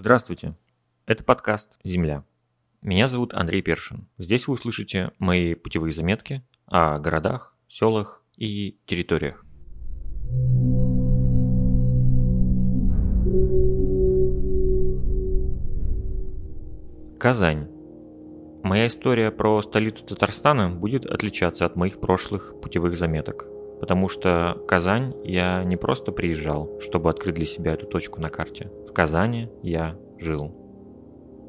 Здравствуйте. Это подкаст «Земля». Меня зовут Андрей Першин. Здесь вы услышите мои путевые заметки о городах, селах и территориях. Казань. Моя история про столицу Татарстана будет отличаться от моих прошлых путевых заметок, потому что Казань я не просто приезжал, чтобы открыть для себя эту точку на карте. В Казани я жил.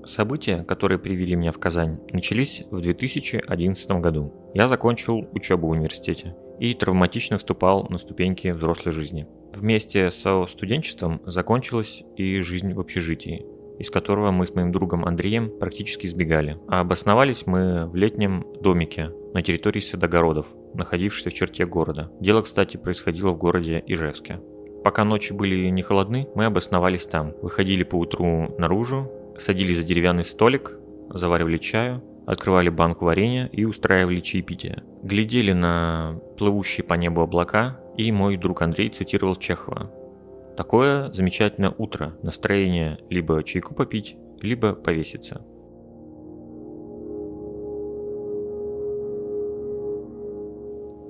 События, которые привели меня в Казань, начались в 2011 году. Я закончил учебу в университете и травматично вступал на ступеньки взрослой жизни. Вместе со студенчеством закончилась и жизнь в общежитии, из которого мы с моим другом Андреем практически сбегали. А обосновались мы в летнем домике на территории садогородов, находившейся в черте города. Дело, кстати, происходило в городе Ижевске. Пока ночи были не холодны, мы обосновались там. Выходили по утру наружу, садились за деревянный столик, заваривали чаю, открывали банку варенья и устраивали чаепитие. Глядели на плывущие по небу облака, и мой друг Андрей цитировал Чехова. Такое замечательное утро, настроение либо чайку попить, либо повеситься.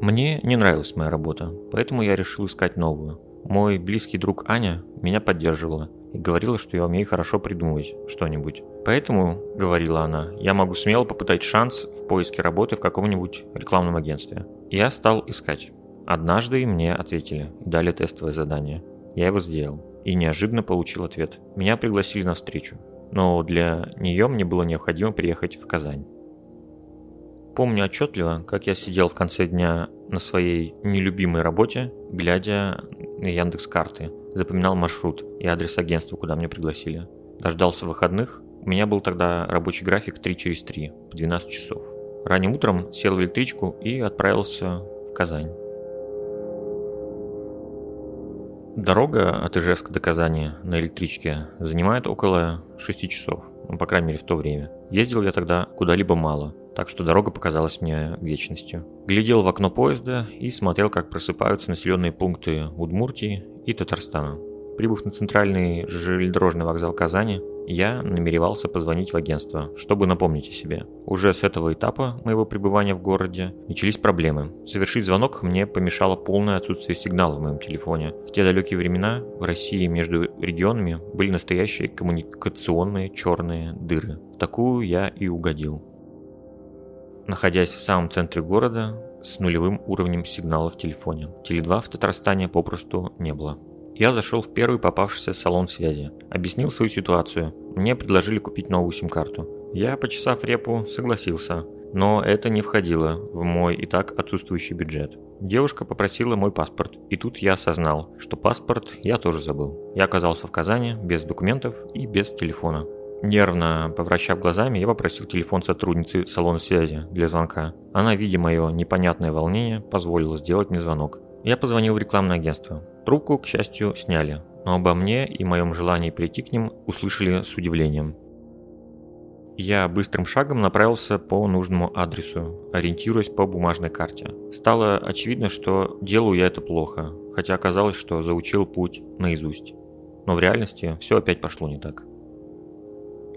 Мне не нравилась моя работа, поэтому я решил искать новую. Мой близкий друг Аня меня поддерживала и говорила, что я умею хорошо придумывать что-нибудь. Поэтому, говорила она, я могу смело попытать шанс в поиске работы в каком-нибудь рекламном агентстве. Я стал искать. Однажды мне ответили дали тестовое задание. Я его сделал и неожиданно получил ответ. Меня пригласили на встречу, но для нее мне было необходимо приехать в Казань. Помню отчетливо, как я сидел в конце дня на своей нелюбимой работе, глядя на Яндекс карты, запоминал маршрут и адрес агентства, куда меня пригласили. Дождался выходных. У меня был тогда рабочий график 3 через 3, по 12 часов. Ранним утром сел в электричку и отправился в Казань. Дорога от Ижевска до Казани на электричке занимает около 6 часов, ну, по крайней мере в то время. Ездил я тогда куда-либо мало, так что дорога показалась мне вечностью. Глядел в окно поезда и смотрел, как просыпаются населенные пункты Удмуртии и Татарстана. Прибыв на центральный железнодорожный вокзал Казани, я намеревался позвонить в агентство, чтобы напомнить о себе. Уже с этого этапа моего пребывания в городе начались проблемы. Совершить звонок мне помешало полное отсутствие сигнала в моем телефоне. В те далекие времена в России между регионами были настоящие коммуникационные черные дыры. В такую я и угодил находясь в самом центре города с нулевым уровнем сигнала в телефоне. Теле2 в Татарстане попросту не было. Я зашел в первый попавшийся салон связи, объяснил свою ситуацию. Мне предложили купить новую сим-карту. Я, почесав репу, согласился, но это не входило в мой и так отсутствующий бюджет. Девушка попросила мой паспорт, и тут я осознал, что паспорт я тоже забыл. Я оказался в Казани без документов и без телефона. Нервно повращав глазами, я попросил телефон сотрудницы салона связи для звонка. Она, видя мое непонятное волнение, позволила сделать мне звонок. Я позвонил в рекламное агентство. Трубку, к счастью, сняли, но обо мне и моем желании прийти к ним услышали с удивлением. Я быстрым шагом направился по нужному адресу, ориентируясь по бумажной карте. Стало очевидно, что делаю я это плохо, хотя оказалось, что заучил путь наизусть. Но в реальности все опять пошло не так.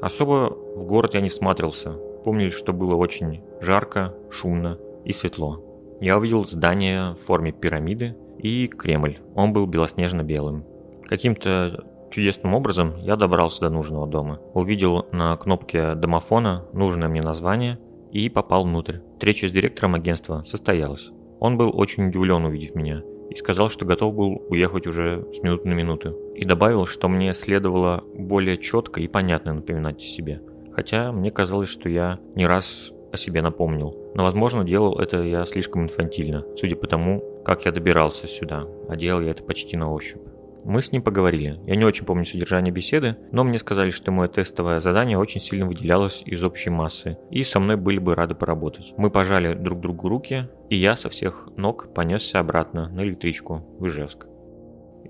Особо в город я не всматривался. Помнили, что было очень жарко, шумно и светло. Я увидел здание в форме пирамиды и Кремль. Он был белоснежно-белым. Каким-то чудесным образом я добрался до нужного дома. Увидел на кнопке домофона нужное мне название и попал внутрь. Встреча с директором агентства состоялась. Он был очень удивлен, увидев меня, и сказал, что готов был уехать уже с минуты на минуту. И добавил, что мне следовало более четко и понятно напоминать о себе. Хотя мне казалось, что я не раз о себе напомнил. Но, возможно, делал это я слишком инфантильно, судя по тому, как я добирался сюда, а делал я это почти на ощупь. Мы с ним поговорили. Я не очень помню содержание беседы, но мне сказали, что мое тестовое задание очень сильно выделялось из общей массы, и со мной были бы рады поработать. Мы пожали друг другу руки, и я со всех ног понесся обратно на электричку в Ижевск.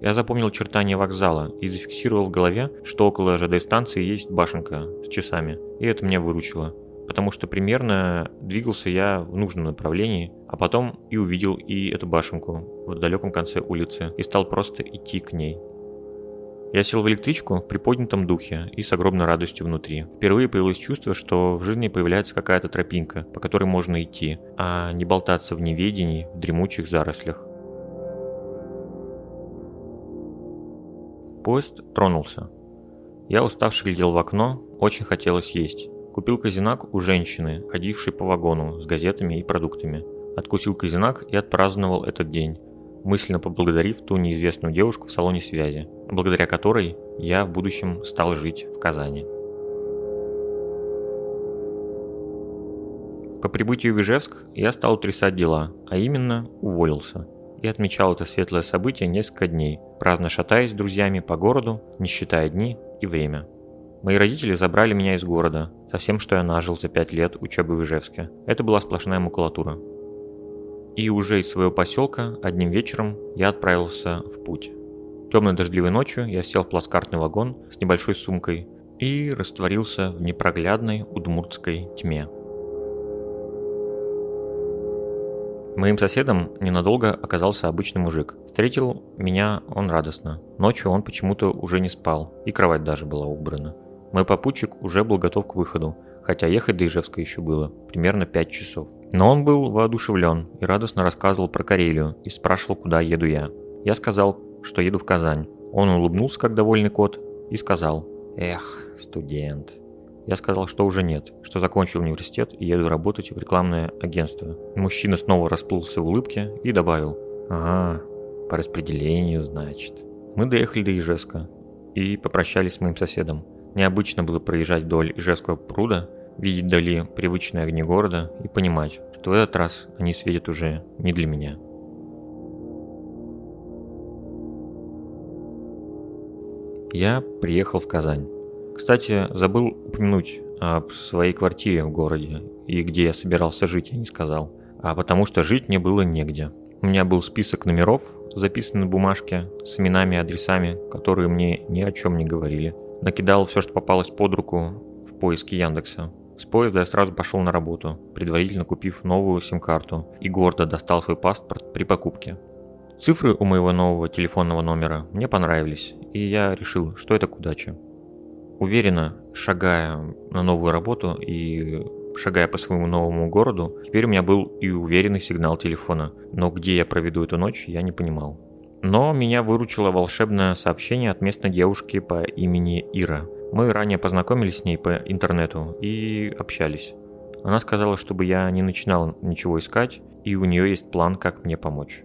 Я запомнил чертания вокзала и зафиксировал в голове, что около ЖД-станции есть башенка с часами, и это меня выручило потому что примерно двигался я в нужном направлении, а потом и увидел и эту башенку в далеком конце улицы и стал просто идти к ней. Я сел в электричку в приподнятом духе и с огромной радостью внутри. Впервые появилось чувство, что в жизни появляется какая-то тропинка, по которой можно идти, а не болтаться в неведении в дремучих зарослях. Поезд тронулся. Я уставший глядел в окно, очень хотелось есть. Купил казинак у женщины, ходившей по вагону с газетами и продуктами. Откусил казинак и отпраздновал этот день, мысленно поблагодарив ту неизвестную девушку в салоне связи, благодаря которой я в будущем стал жить в Казани. По прибытию в Ижевск я стал утрясать дела, а именно уволился. И отмечал это светлое событие несколько дней, праздно шатаясь с друзьями по городу, не считая дни и время. Мои родители забрали меня из города, со всем, что я нажил за пять лет учебы в Ижевске. Это была сплошная макулатура. И уже из своего поселка одним вечером я отправился в путь. Темной дождливой ночью я сел в плацкартный вагон с небольшой сумкой и растворился в непроглядной удмуртской тьме. Моим соседом ненадолго оказался обычный мужик. Встретил меня он радостно. Ночью он почему-то уже не спал, и кровать даже была убрана. Мой попутчик уже был готов к выходу, хотя ехать до Ижевска еще было примерно 5 часов. Но он был воодушевлен и радостно рассказывал про Карелию и спрашивал, куда еду я. Я сказал, что еду в Казань. Он улыбнулся, как довольный кот, и сказал, «Эх, студент». Я сказал, что уже нет, что закончил университет и еду работать в рекламное агентство. Мужчина снова расплылся в улыбке и добавил, «Ага, по распределению, значит». Мы доехали до Ижевска и попрощались с моим соседом. Необычно было проезжать вдоль Ижевского пруда, видеть вдали привычные огни города и понимать, что в этот раз они светят уже не для меня. Я приехал в Казань. Кстати, забыл упомянуть об своей квартире в городе и где я собирался жить, я не сказал. А потому что жить мне было негде. У меня был список номеров, записанный на бумажке, с именами и адресами, которые мне ни о чем не говорили. Накидал все, что попалось под руку в поиске Яндекса. С поезда я сразу пошел на работу, предварительно купив новую сим-карту и гордо достал свой паспорт при покупке. Цифры у моего нового телефонного номера мне понравились, и я решил, что это к удаче. Уверенно, шагая на новую работу и шагая по своему новому городу, теперь у меня был и уверенный сигнал телефона, но где я проведу эту ночь, я не понимал. Но меня выручило волшебное сообщение от местной девушки по имени Ира. Мы ранее познакомились с ней по интернету и общались. Она сказала, чтобы я не начинал ничего искать, и у нее есть план, как мне помочь.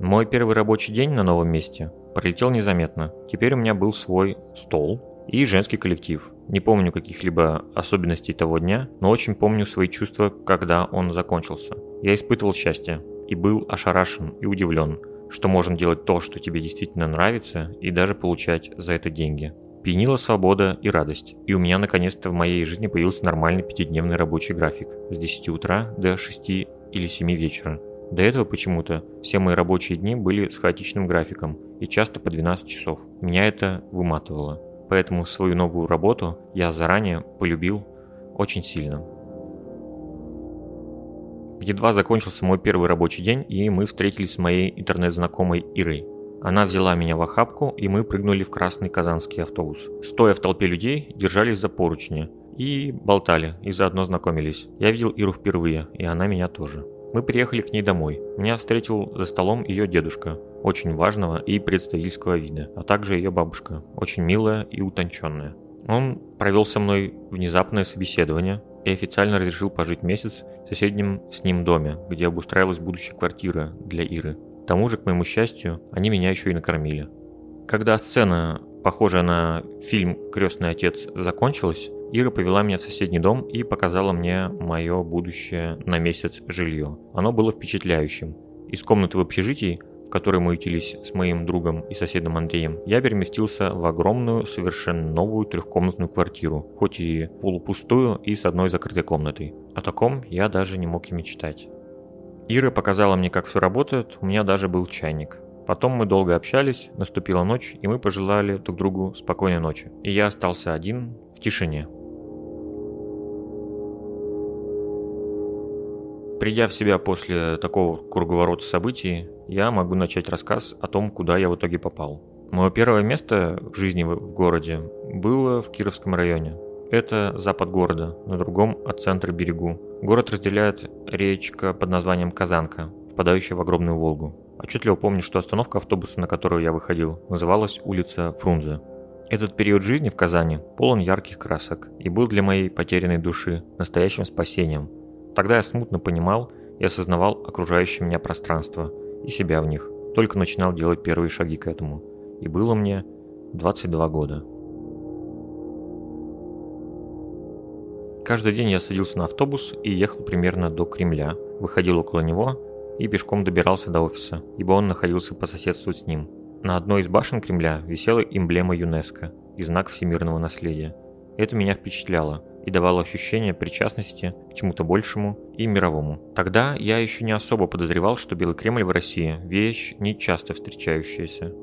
Мой первый рабочий день на новом месте пролетел незаметно. Теперь у меня был свой стол и женский коллектив. Не помню каких-либо особенностей того дня, но очень помню свои чувства, когда он закончился. Я испытывал счастье и был ошарашен и удивлен – что можно делать то, что тебе действительно нравится, и даже получать за это деньги. Пьянила свобода и радость, и у меня наконец-то в моей жизни появился нормальный пятидневный рабочий график с 10 утра до 6 или 7 вечера. До этого почему-то все мои рабочие дни были с хаотичным графиком и часто по 12 часов. Меня это выматывало. Поэтому свою новую работу я заранее полюбил очень сильно. Едва закончился мой первый рабочий день, и мы встретились с моей интернет-знакомой Ирой. Она взяла меня в охапку, и мы прыгнули в красный казанский автобус. Стоя в толпе людей, держались за поручни и болтали, и заодно знакомились. Я видел Иру впервые, и она меня тоже. Мы приехали к ней домой. Меня встретил за столом ее дедушка, очень важного и представительского вида, а также ее бабушка, очень милая и утонченная. Он провел со мной внезапное собеседование, и официально разрешил пожить месяц в соседнем с ним доме, где обустраивалась будущая квартира для Иры. К тому же, к моему счастью, они меня еще и накормили. Когда сцена, похожая на фильм «Крестный отец» закончилась, Ира повела меня в соседний дом и показала мне мое будущее на месяц жилье. Оно было впечатляющим. Из комнаты в общежитии в которой мы ютились с моим другом и соседом Андреем, я переместился в огромную, совершенно новую трехкомнатную квартиру, хоть и полупустую и с одной закрытой комнатой. О таком я даже не мог и мечтать. Ира показала мне, как все работает, у меня даже был чайник. Потом мы долго общались, наступила ночь, и мы пожелали друг другу спокойной ночи. И я остался один в тишине. Придя в себя после такого круговорота событий, я могу начать рассказ о том, куда я в итоге попал. Мое первое место в жизни в городе было в Кировском районе. Это запад города, на другом от центра берегу. Город разделяет речка под названием Казанка, впадающая в огромную Волгу. Отчетливо помню, что остановка автобуса, на которую я выходил, называлась улица Фрунзе. Этот период жизни в Казани полон ярких красок и был для моей потерянной души настоящим спасением. Тогда я смутно понимал и осознавал окружающее меня пространство и себя в них. Только начинал делать первые шаги к этому. И было мне 22 года. Каждый день я садился на автобус и ехал примерно до Кремля, выходил около него и пешком добирался до офиса, ибо он находился по соседству с ним. На одной из башен Кремля висела эмблема ЮНЕСКО и знак всемирного наследия. Это меня впечатляло и давало ощущение причастности к чему-то большему и мировому. Тогда я еще не особо подозревал, что Белый Кремль в России – вещь не часто встречающаяся.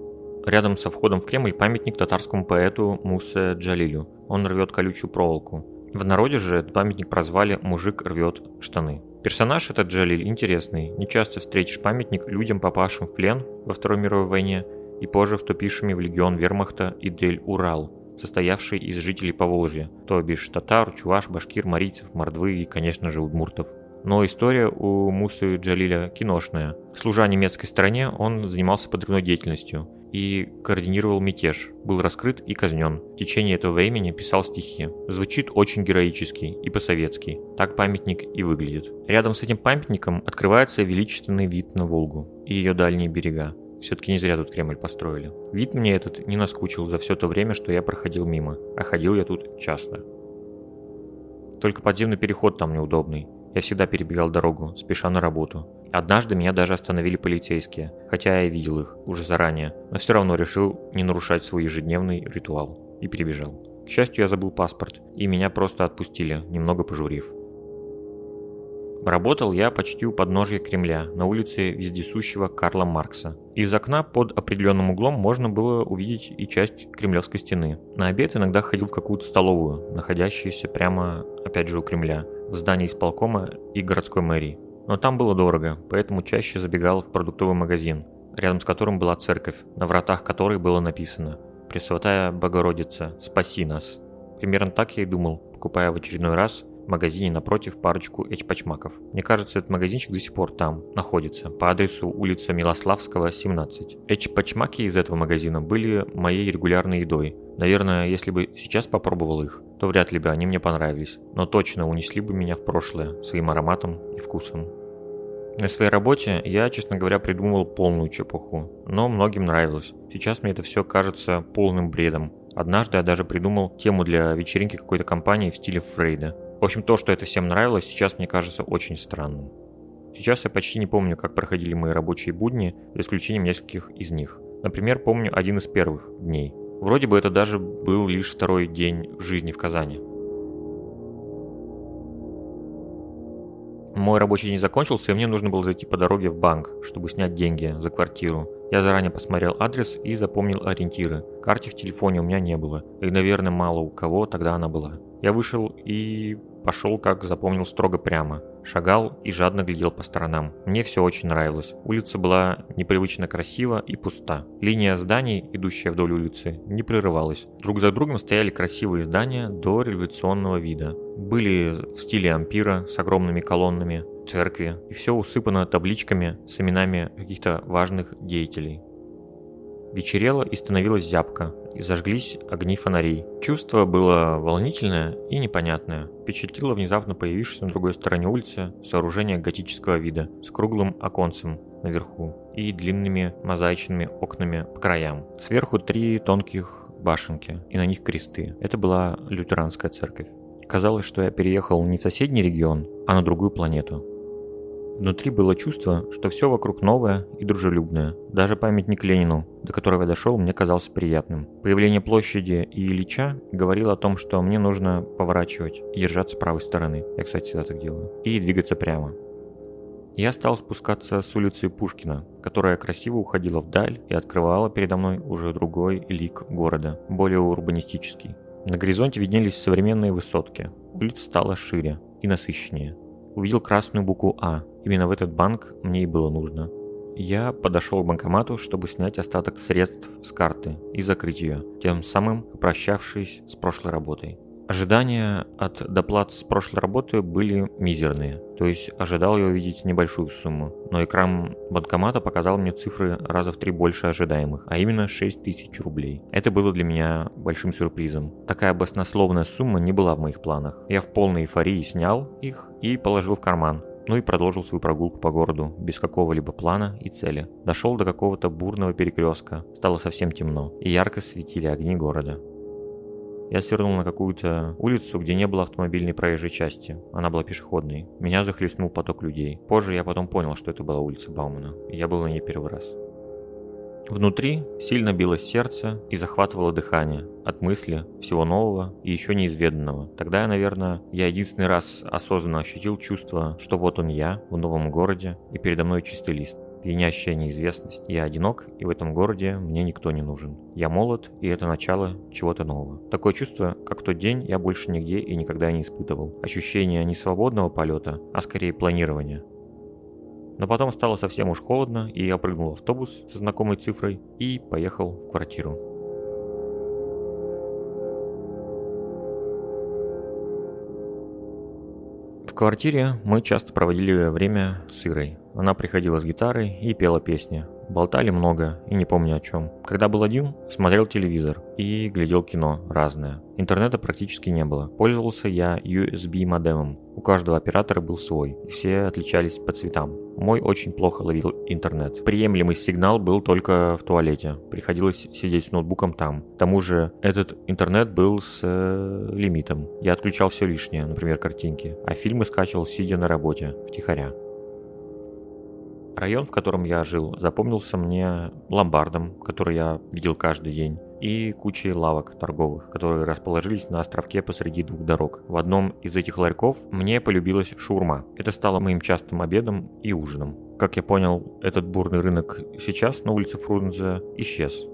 Рядом со входом в Кремль памятник татарскому поэту Мусе Джалилю. Он рвет колючую проволоку. В народе же этот памятник прозвали «Мужик рвет штаны». Персонаж этот Джалиль интересный. Не часто встретишь памятник людям, попавшим в плен во Второй мировой войне и позже вступившими в легион вермахта Идель-Урал, состоявший из жителей Поволжья, то бишь татар, чуваш, башкир, марийцев, мордвы и, конечно же, удмуртов. Но история у Мусы Джалиля киношная. Служа немецкой стороне, он занимался подрывной деятельностью и координировал мятеж, был раскрыт и казнен. В течение этого времени писал стихи. Звучит очень героически и по-советски. Так памятник и выглядит. Рядом с этим памятником открывается величественный вид на Волгу и ее дальние берега. Все-таки не зря тут Кремль построили. Вид мне этот не наскучил за все то время, что я проходил мимо, а ходил я тут часто. Только подземный переход там неудобный. Я всегда перебегал дорогу, спеша на работу. Однажды меня даже остановили полицейские, хотя я видел их уже заранее, но все равно решил не нарушать свой ежедневный ритуал и перебежал. К счастью, я забыл паспорт, и меня просто отпустили, немного пожурив. Работал я почти у подножья Кремля, на улице вездесущего Карла Маркса. Из окна под определенным углом можно было увидеть и часть Кремлевской стены. На обед иногда ходил в какую-то столовую, находящуюся прямо, опять же, у Кремля, в здании исполкома и городской мэрии. Но там было дорого, поэтому чаще забегал в продуктовый магазин, рядом с которым была церковь, на вратах которой было написано «Пресвятая Богородица, спаси нас». Примерно так я и думал, покупая в очередной раз – магазине напротив парочку эчпачмаков. Мне кажется, этот магазинчик до сих пор там находится, по адресу улица Милославского, 17. Эчпачмаки из этого магазина были моей регулярной едой. Наверное, если бы сейчас попробовал их, то вряд ли бы они мне понравились, но точно унесли бы меня в прошлое своим ароматом и вкусом. На своей работе я, честно говоря, придумывал полную чепуху, но многим нравилось. Сейчас мне это все кажется полным бредом. Однажды я даже придумал тему для вечеринки какой-то компании в стиле Фрейда. В общем, то, что это всем нравилось, сейчас мне кажется очень странным. Сейчас я почти не помню, как проходили мои рабочие будни, за исключением нескольких из них. Например, помню один из первых дней. Вроде бы это даже был лишь второй день жизни в Казани. Мой рабочий день закончился, и мне нужно было зайти по дороге в банк, чтобы снять деньги за квартиру. Я заранее посмотрел адрес и запомнил ориентиры. Карты в телефоне у меня не было, и, наверное, мало у кого тогда она была. Я вышел и пошел, как запомнил, строго прямо. Шагал и жадно глядел по сторонам. Мне все очень нравилось. Улица была непривычно красива и пуста. Линия зданий, идущая вдоль улицы, не прерывалась. Друг за другом стояли красивые здания до революционного вида. Были в стиле ампира с огромными колоннами, церкви, и все усыпано табличками с именами каких-то важных деятелей. Вечерело и становилось зябко, и зажглись огни фонарей. Чувство было волнительное и непонятное. Впечатлило внезапно появившееся на другой стороне улицы сооружение готического вида с круглым оконцем наверху и длинными мозаичными окнами по краям. Сверху три тонких башенки, и на них кресты. Это была лютеранская церковь. Казалось, что я переехал не в соседний регион, а на другую планету. Внутри было чувство, что все вокруг новое и дружелюбное. Даже памятник Ленину, до которого я дошел, мне казался приятным. Появление площади и Ильича говорило о том, что мне нужно поворачивать держаться правой стороны. Я, кстати, всегда так делаю. И двигаться прямо. Я стал спускаться с улицы Пушкина, которая красиво уходила вдаль и открывала передо мной уже другой лик города, более урбанистический. На горизонте виднелись современные высотки. Улица стала шире и насыщеннее. Увидел красную букву А. Именно в этот банк мне и было нужно. я подошел к банкомату, чтобы снять остаток средств с карты и закрыть ее, тем самым прощавшись с прошлой работой. Ожидания от доплат с прошлой работы были мизерные, то есть ожидал я увидеть небольшую сумму, но экран банкомата показал мне цифры раза в три больше ожидаемых, а именно 6 тысяч рублей. Это было для меня большим сюрпризом. Такая баснословная сумма не была в моих планах. Я в полной эйфории снял их и положил в карман, ну и продолжил свою прогулку по городу, без какого-либо плана и цели. Дошел до какого-то бурного перекрестка, стало совсем темно, и ярко светили огни города. Я свернул на какую-то улицу, где не было автомобильной проезжей части. Она была пешеходной. Меня захлестнул поток людей. Позже я потом понял, что это была улица Баумана. И я был на ней первый раз. Внутри сильно билось сердце и захватывало дыхание от мысли всего нового и еще неизведанного. Тогда я, наверное, я единственный раз осознанно ощутил чувство, что вот он я в новом городе и передо мной чистый лист пьянящая неизвестность. Я одинок, и в этом городе мне никто не нужен. Я молод, и это начало чего-то нового. Такое чувство, как в тот день, я больше нигде и никогда не испытывал. Ощущение не свободного полета, а скорее планирования. Но потом стало совсем уж холодно, и я прыгнул в автобус со знакомой цифрой и поехал в квартиру. В квартире мы часто проводили время с Ирой. Она приходила с гитарой и пела песни. Болтали много и не помню о чем. Когда был один, смотрел телевизор и глядел кино разное. Интернета практически не было. Пользовался я USB модемом. У каждого оператора был свой. Все отличались по цветам. Мой очень плохо ловил интернет. Приемлемый сигнал был только в туалете. Приходилось сидеть с ноутбуком там. К тому же этот интернет был с э, лимитом. Я отключал все лишнее, например, картинки. А фильмы скачивал сидя на работе, втихаря. Район, в котором я жил, запомнился мне ломбардом, который я видел каждый день, и кучей лавок торговых, которые расположились на островке посреди двух дорог. В одном из этих ларьков мне полюбилась шурма. Это стало моим частым обедом и ужином. Как я понял, этот бурный рынок сейчас на улице Фрунзе исчез.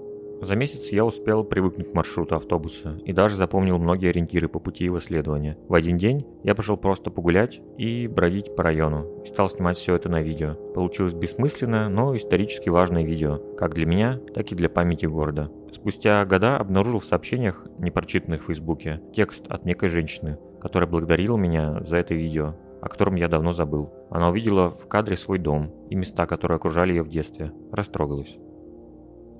За месяц я успел привыкнуть к маршруту автобуса и даже запомнил многие ориентиры по пути его следования. В один день я пошел просто погулять и бродить по району и стал снимать все это на видео. Получилось бессмысленное, но исторически важное видео, как для меня, так и для памяти города. Спустя года обнаружил в сообщениях, не прочитанных в Фейсбуке, текст от некой женщины, которая благодарила меня за это видео о котором я давно забыл. Она увидела в кадре свой дом и места, которые окружали ее в детстве. Растрогалась.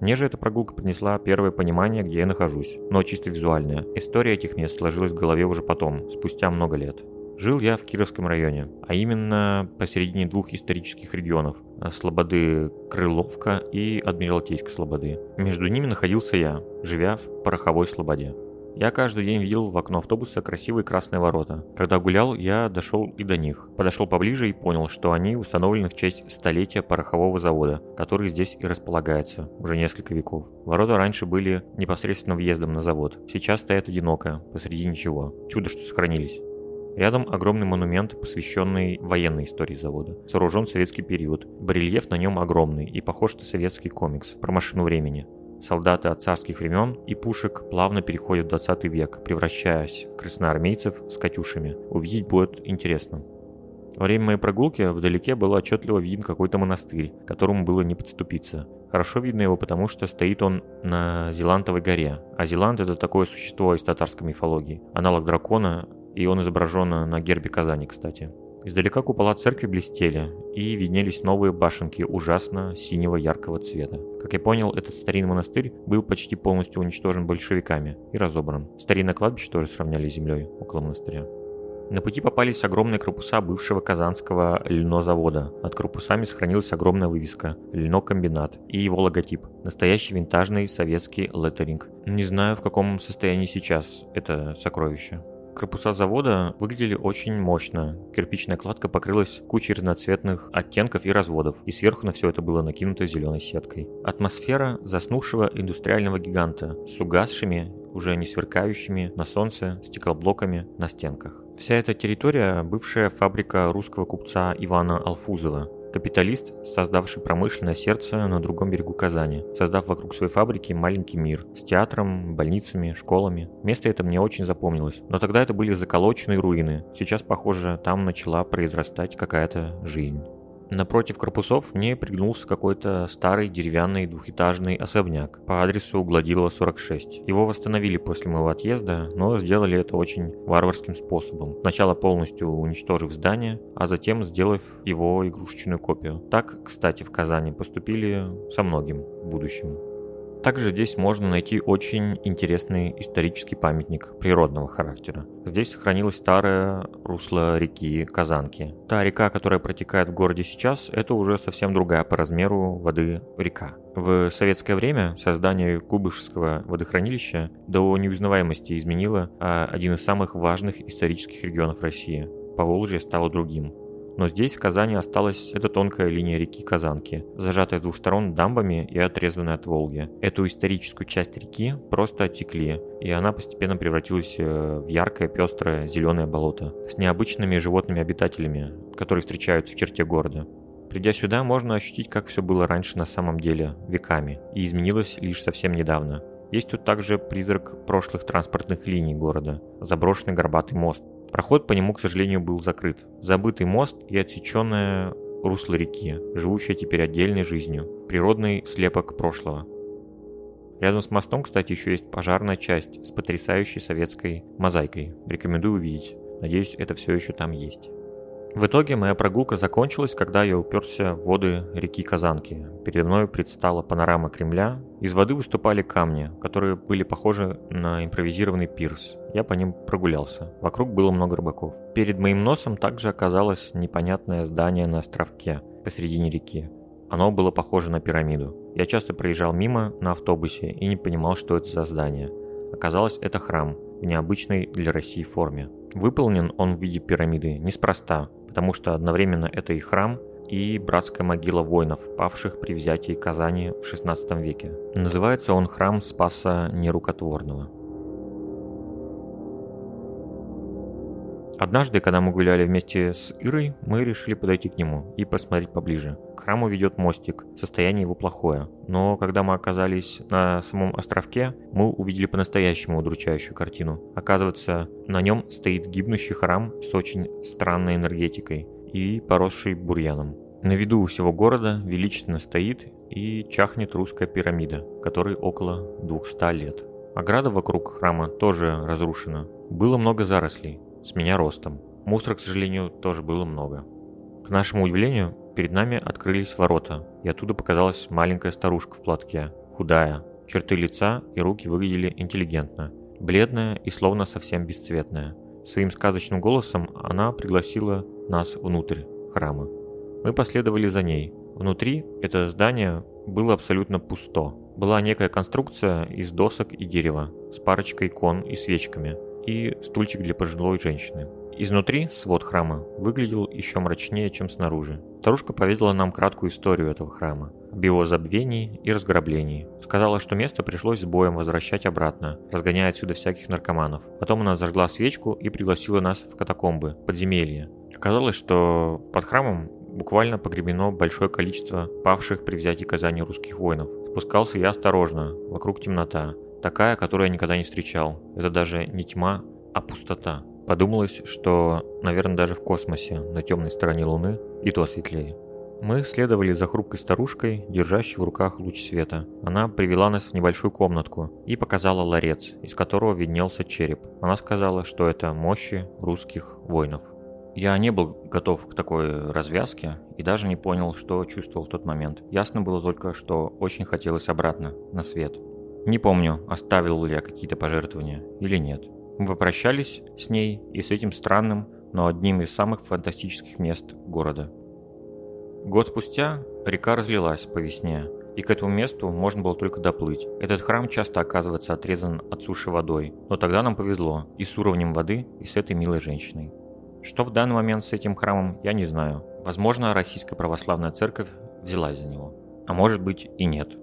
Мне же эта прогулка принесла первое понимание, где я нахожусь, но чисто визуальное. История этих мест сложилась в голове уже потом, спустя много лет. Жил я в Кировском районе, а именно посередине двух исторических регионов – Слободы Крыловка и Адмиралтейск Слободы. Между ними находился я, живя в Пороховой Слободе. Я каждый день видел в окно автобуса красивые красные ворота. Когда гулял, я дошел и до них. Подошел поближе и понял, что они установлены в честь столетия порохового завода, который здесь и располагается уже несколько веков. Ворота раньше были непосредственно въездом на завод. Сейчас стоят одиноко, посреди ничего. Чудо, что сохранились. Рядом огромный монумент, посвященный военной истории завода. Сооружен советский период. Барельеф на нем огромный и похож на советский комикс про машину времени солдаты от царских времен и пушек плавно переходят в 20 век, превращаясь в красноармейцев с катюшами. Увидеть будет интересно. Во время моей прогулки вдалеке было отчетливо виден какой-то монастырь, которому было не подступиться. Хорошо видно его, потому что стоит он на Зелантовой горе. А Зеланд это такое существо из татарской мифологии. Аналог дракона, и он изображен на гербе Казани, кстати. Издалека купола церкви блестели, и виднелись новые башенки ужасно синего яркого цвета. Как я понял, этот старинный монастырь был почти полностью уничтожен большевиками и разобран. Старинное кладбище тоже сравняли с землей около монастыря. На пути попались огромные корпуса бывшего казанского льнозавода. Над корпусами сохранилась огромная вывеска «Льнокомбинат» и его логотип. Настоящий винтажный советский леттеринг. Не знаю, в каком состоянии сейчас это сокровище. Корпуса завода выглядели очень мощно. Кирпичная кладка покрылась кучей разноцветных оттенков и разводов, и сверху на все это было накинуто зеленой сеткой. Атмосфера заснувшего индустриального гиганта с угасшими, уже не сверкающими на солнце стеклоблоками на стенках. Вся эта территория – бывшая фабрика русского купца Ивана Алфузова, Капиталист, создавший промышленное сердце на другом берегу Казани, создав вокруг своей фабрики маленький мир с театром, больницами, школами. Место это мне очень запомнилось, но тогда это были заколоченные руины. Сейчас, похоже, там начала произрастать какая-то жизнь. Напротив корпусов мне пригнулся какой-то старый деревянный двухэтажный особняк по адресу Гладилова 46. Его восстановили после моего отъезда, но сделали это очень варварским способом. Сначала полностью уничтожив здание, а затем сделав его игрушечную копию. Так, кстати, в Казани поступили со многим в будущем. Также здесь можно найти очень интересный исторический памятник природного характера. Здесь сохранилось старое русло реки Казанки. Та река, которая протекает в городе сейчас, это уже совсем другая по размеру воды река. В советское время создание Кубышского водохранилища до неузнаваемости изменило а один из самых важных исторических регионов России. Поволжье стало другим. Но здесь в Казани осталась эта тонкая линия реки Казанки, зажатая с двух сторон дамбами и отрезанная от Волги. Эту историческую часть реки просто отекли, и она постепенно превратилась э, в яркое, пестрое, зеленое болото с необычными животными обитателями, которые встречаются в черте города. Придя сюда, можно ощутить, как все было раньше на самом деле, веками, и изменилось лишь совсем недавно. Есть тут также призрак прошлых транспортных линий города, заброшенный горбатый мост, Проход по нему, к сожалению, был закрыт. Забытый мост и отсеченное русло реки, живущее теперь отдельной жизнью. Природный слепок прошлого. Рядом с мостом, кстати, еще есть пожарная часть с потрясающей советской мозаикой. Рекомендую увидеть. Надеюсь, это все еще там есть. В итоге моя прогулка закончилась, когда я уперся в воды реки Казанки. Передо мной предстала панорама Кремля. Из воды выступали камни, которые были похожи на импровизированный пирс. Я по ним прогулялся. Вокруг было много рыбаков. Перед моим носом также оказалось непонятное здание на островке посредине реки. Оно было похоже на пирамиду. Я часто проезжал мимо на автобусе и не понимал, что это за здание. Оказалось, это храм в необычной для России форме. Выполнен он в виде пирамиды неспроста, потому что одновременно это и храм, и братская могила воинов, павших при взятии Казани в XVI веке. Называется он храм Спаса Нерукотворного. Однажды, когда мы гуляли вместе с Ирой, мы решили подойти к нему и посмотреть поближе. К храму ведет мостик, состояние его плохое. Но когда мы оказались на самом островке, мы увидели по-настоящему удручающую картину. Оказывается, на нем стоит гибнущий храм с очень странной энергетикой и поросший бурьяном. На виду всего города величественно стоит и чахнет русская пирамида, которой около 200 лет. Ограда вокруг храма тоже разрушена. Было много зарослей, с меня ростом. Мусора, к сожалению, тоже было много. К нашему удивлению, перед нами открылись ворота, и оттуда показалась маленькая старушка в платке, худая. Черты лица и руки выглядели интеллигентно, бледная и словно совсем бесцветная. Своим сказочным голосом она пригласила нас внутрь храма. Мы последовали за ней. Внутри это здание было абсолютно пусто. Была некая конструкция из досок и дерева с парочкой икон и свечками – и стульчик для пожилой женщины. Изнутри свод храма выглядел еще мрачнее, чем снаружи. Старушка поведала нам краткую историю этого храма, об его забвении и разграблении. Сказала, что место пришлось с боем возвращать обратно, разгоняя отсюда всяких наркоманов. Потом она зажгла свечку и пригласила нас в катакомбы, подземелье. Оказалось, что под храмом буквально погребено большое количество павших при взятии Казани русских воинов. Спускался я осторожно, вокруг темнота. Такая, которую я никогда не встречал. Это даже не тьма, а пустота. Подумалось, что, наверное, даже в космосе, на темной стороне Луны, и то светлее. Мы следовали за хрупкой старушкой, держащей в руках луч света. Она привела нас в небольшую комнатку и показала ларец, из которого виднелся череп. Она сказала, что это мощи русских воинов. Я не был готов к такой развязке и даже не понял, что чувствовал в тот момент. Ясно было только, что очень хотелось обратно, на свет. Не помню, оставил ли я какие-то пожертвования или нет. Мы попрощались с ней и с этим странным, но одним из самых фантастических мест города. Год спустя река разлилась по весне, и к этому месту можно было только доплыть. Этот храм часто оказывается отрезан от суши водой, но тогда нам повезло и с уровнем воды, и с этой милой женщиной. Что в данный момент с этим храмом, я не знаю. Возможно, Российская Православная Церковь взялась за него. А может быть и нет.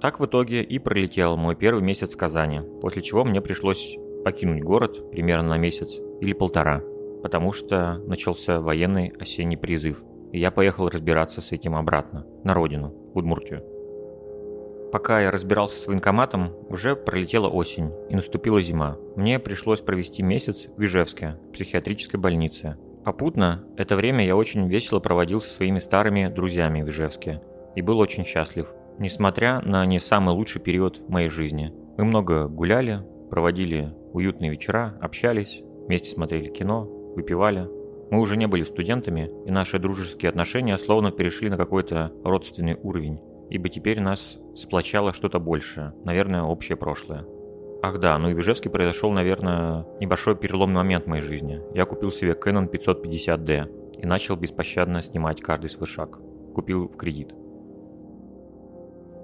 Так в итоге и пролетел мой первый месяц в Казани, после чего мне пришлось покинуть город примерно на месяц или полтора, потому что начался военный осенний призыв, и я поехал разбираться с этим обратно, на родину, в Удмуртию. Пока я разбирался с военкоматом, уже пролетела осень и наступила зима. Мне пришлось провести месяц в Ижевске, в психиатрической больнице. Попутно, это время я очень весело проводил со своими старыми друзьями в Ижевске и был очень счастлив, несмотря на не самый лучший период моей жизни. Мы много гуляли, проводили уютные вечера, общались, вместе смотрели кино, выпивали. Мы уже не были студентами, и наши дружеские отношения словно перешли на какой-то родственный уровень, ибо теперь нас сплочало что-то большее, наверное, общее прошлое. Ах да, ну и в Ижевске произошел, наверное, небольшой переломный момент в моей жизни. Я купил себе Canon 550D и начал беспощадно снимать каждый свой шаг. Купил в кредит.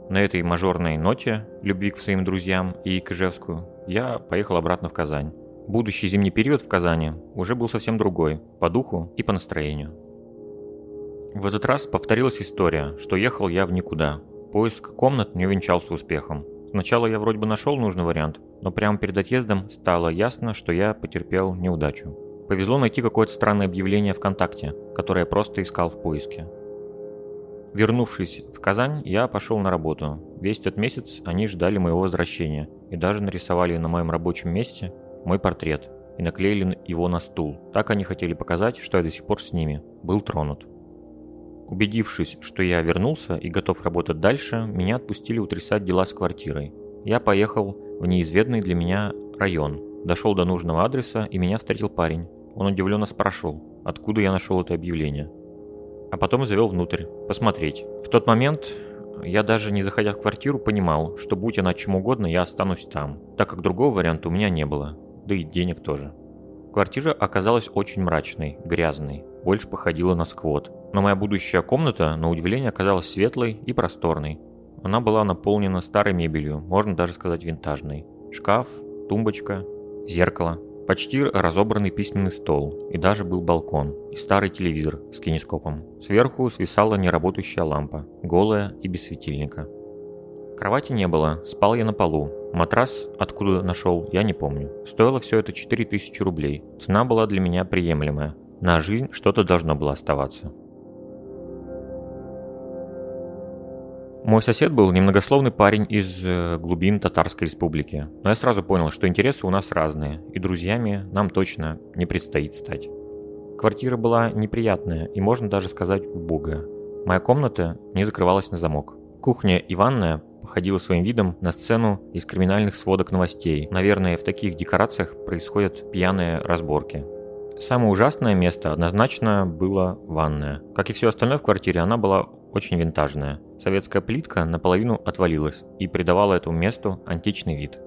На этой мажорной ноте любви к своим друзьям и к Ижевску я поехал обратно в Казань. Будущий зимний период в Казани уже был совсем другой, по духу и по настроению. В этот раз повторилась история, что ехал я в никуда. Поиск комнат не увенчался успехом. Сначала я вроде бы нашел нужный вариант, но прямо перед отъездом стало ясно, что я потерпел неудачу. Повезло найти какое-то странное объявление ВКонтакте, которое я просто искал в поиске. Вернувшись в Казань, я пошел на работу. Весь этот месяц они ждали моего возвращения и даже нарисовали на моем рабочем месте мой портрет и наклеили его на стул. Так они хотели показать, что я до сих пор с ними. Был тронут. Убедившись, что я вернулся и готов работать дальше, меня отпустили утрясать дела с квартирой. Я поехал в неизведанный для меня район, дошел до нужного адреса и меня встретил парень. Он удивленно спрашивал, откуда я нашел это объявление. А потом завел внутрь, посмотреть. В тот момент я даже не заходя в квартиру понимал, что будь она чем угодно, я останусь там, так как другого варианта у меня не было, да и денег тоже. Квартира оказалась очень мрачной, грязной, больше походила на сквот. Но моя будущая комната, на удивление, оказалась светлой и просторной. Она была наполнена старой мебелью, можно даже сказать винтажной. Шкаф, тумбочка, зеркало, почти разобранный письменный стол, и даже был балкон, и старый телевизор с кинескопом. Сверху свисала неработающая лампа, голая и без светильника. Кровати не было, спал я на полу. Матрас, откуда нашел, я не помню. Стоило все это 4000 рублей. Цена была для меня приемлемая. На жизнь что-то должно было оставаться. Мой сосед был немногословный парень из э, глубин Татарской республики, но я сразу понял, что интересы у нас разные, и друзьями нам точно не предстоит стать. Квартира была неприятная и, можно даже сказать, убогая. Моя комната не закрывалась на замок. Кухня и ванная походила своим видом на сцену из криминальных сводок новостей. Наверное, в таких декорациях происходят пьяные разборки. Самое ужасное место однозначно было ванная. Как и все остальное в квартире, она была очень винтажная. Советская плитка наполовину отвалилась и придавала этому месту античный вид.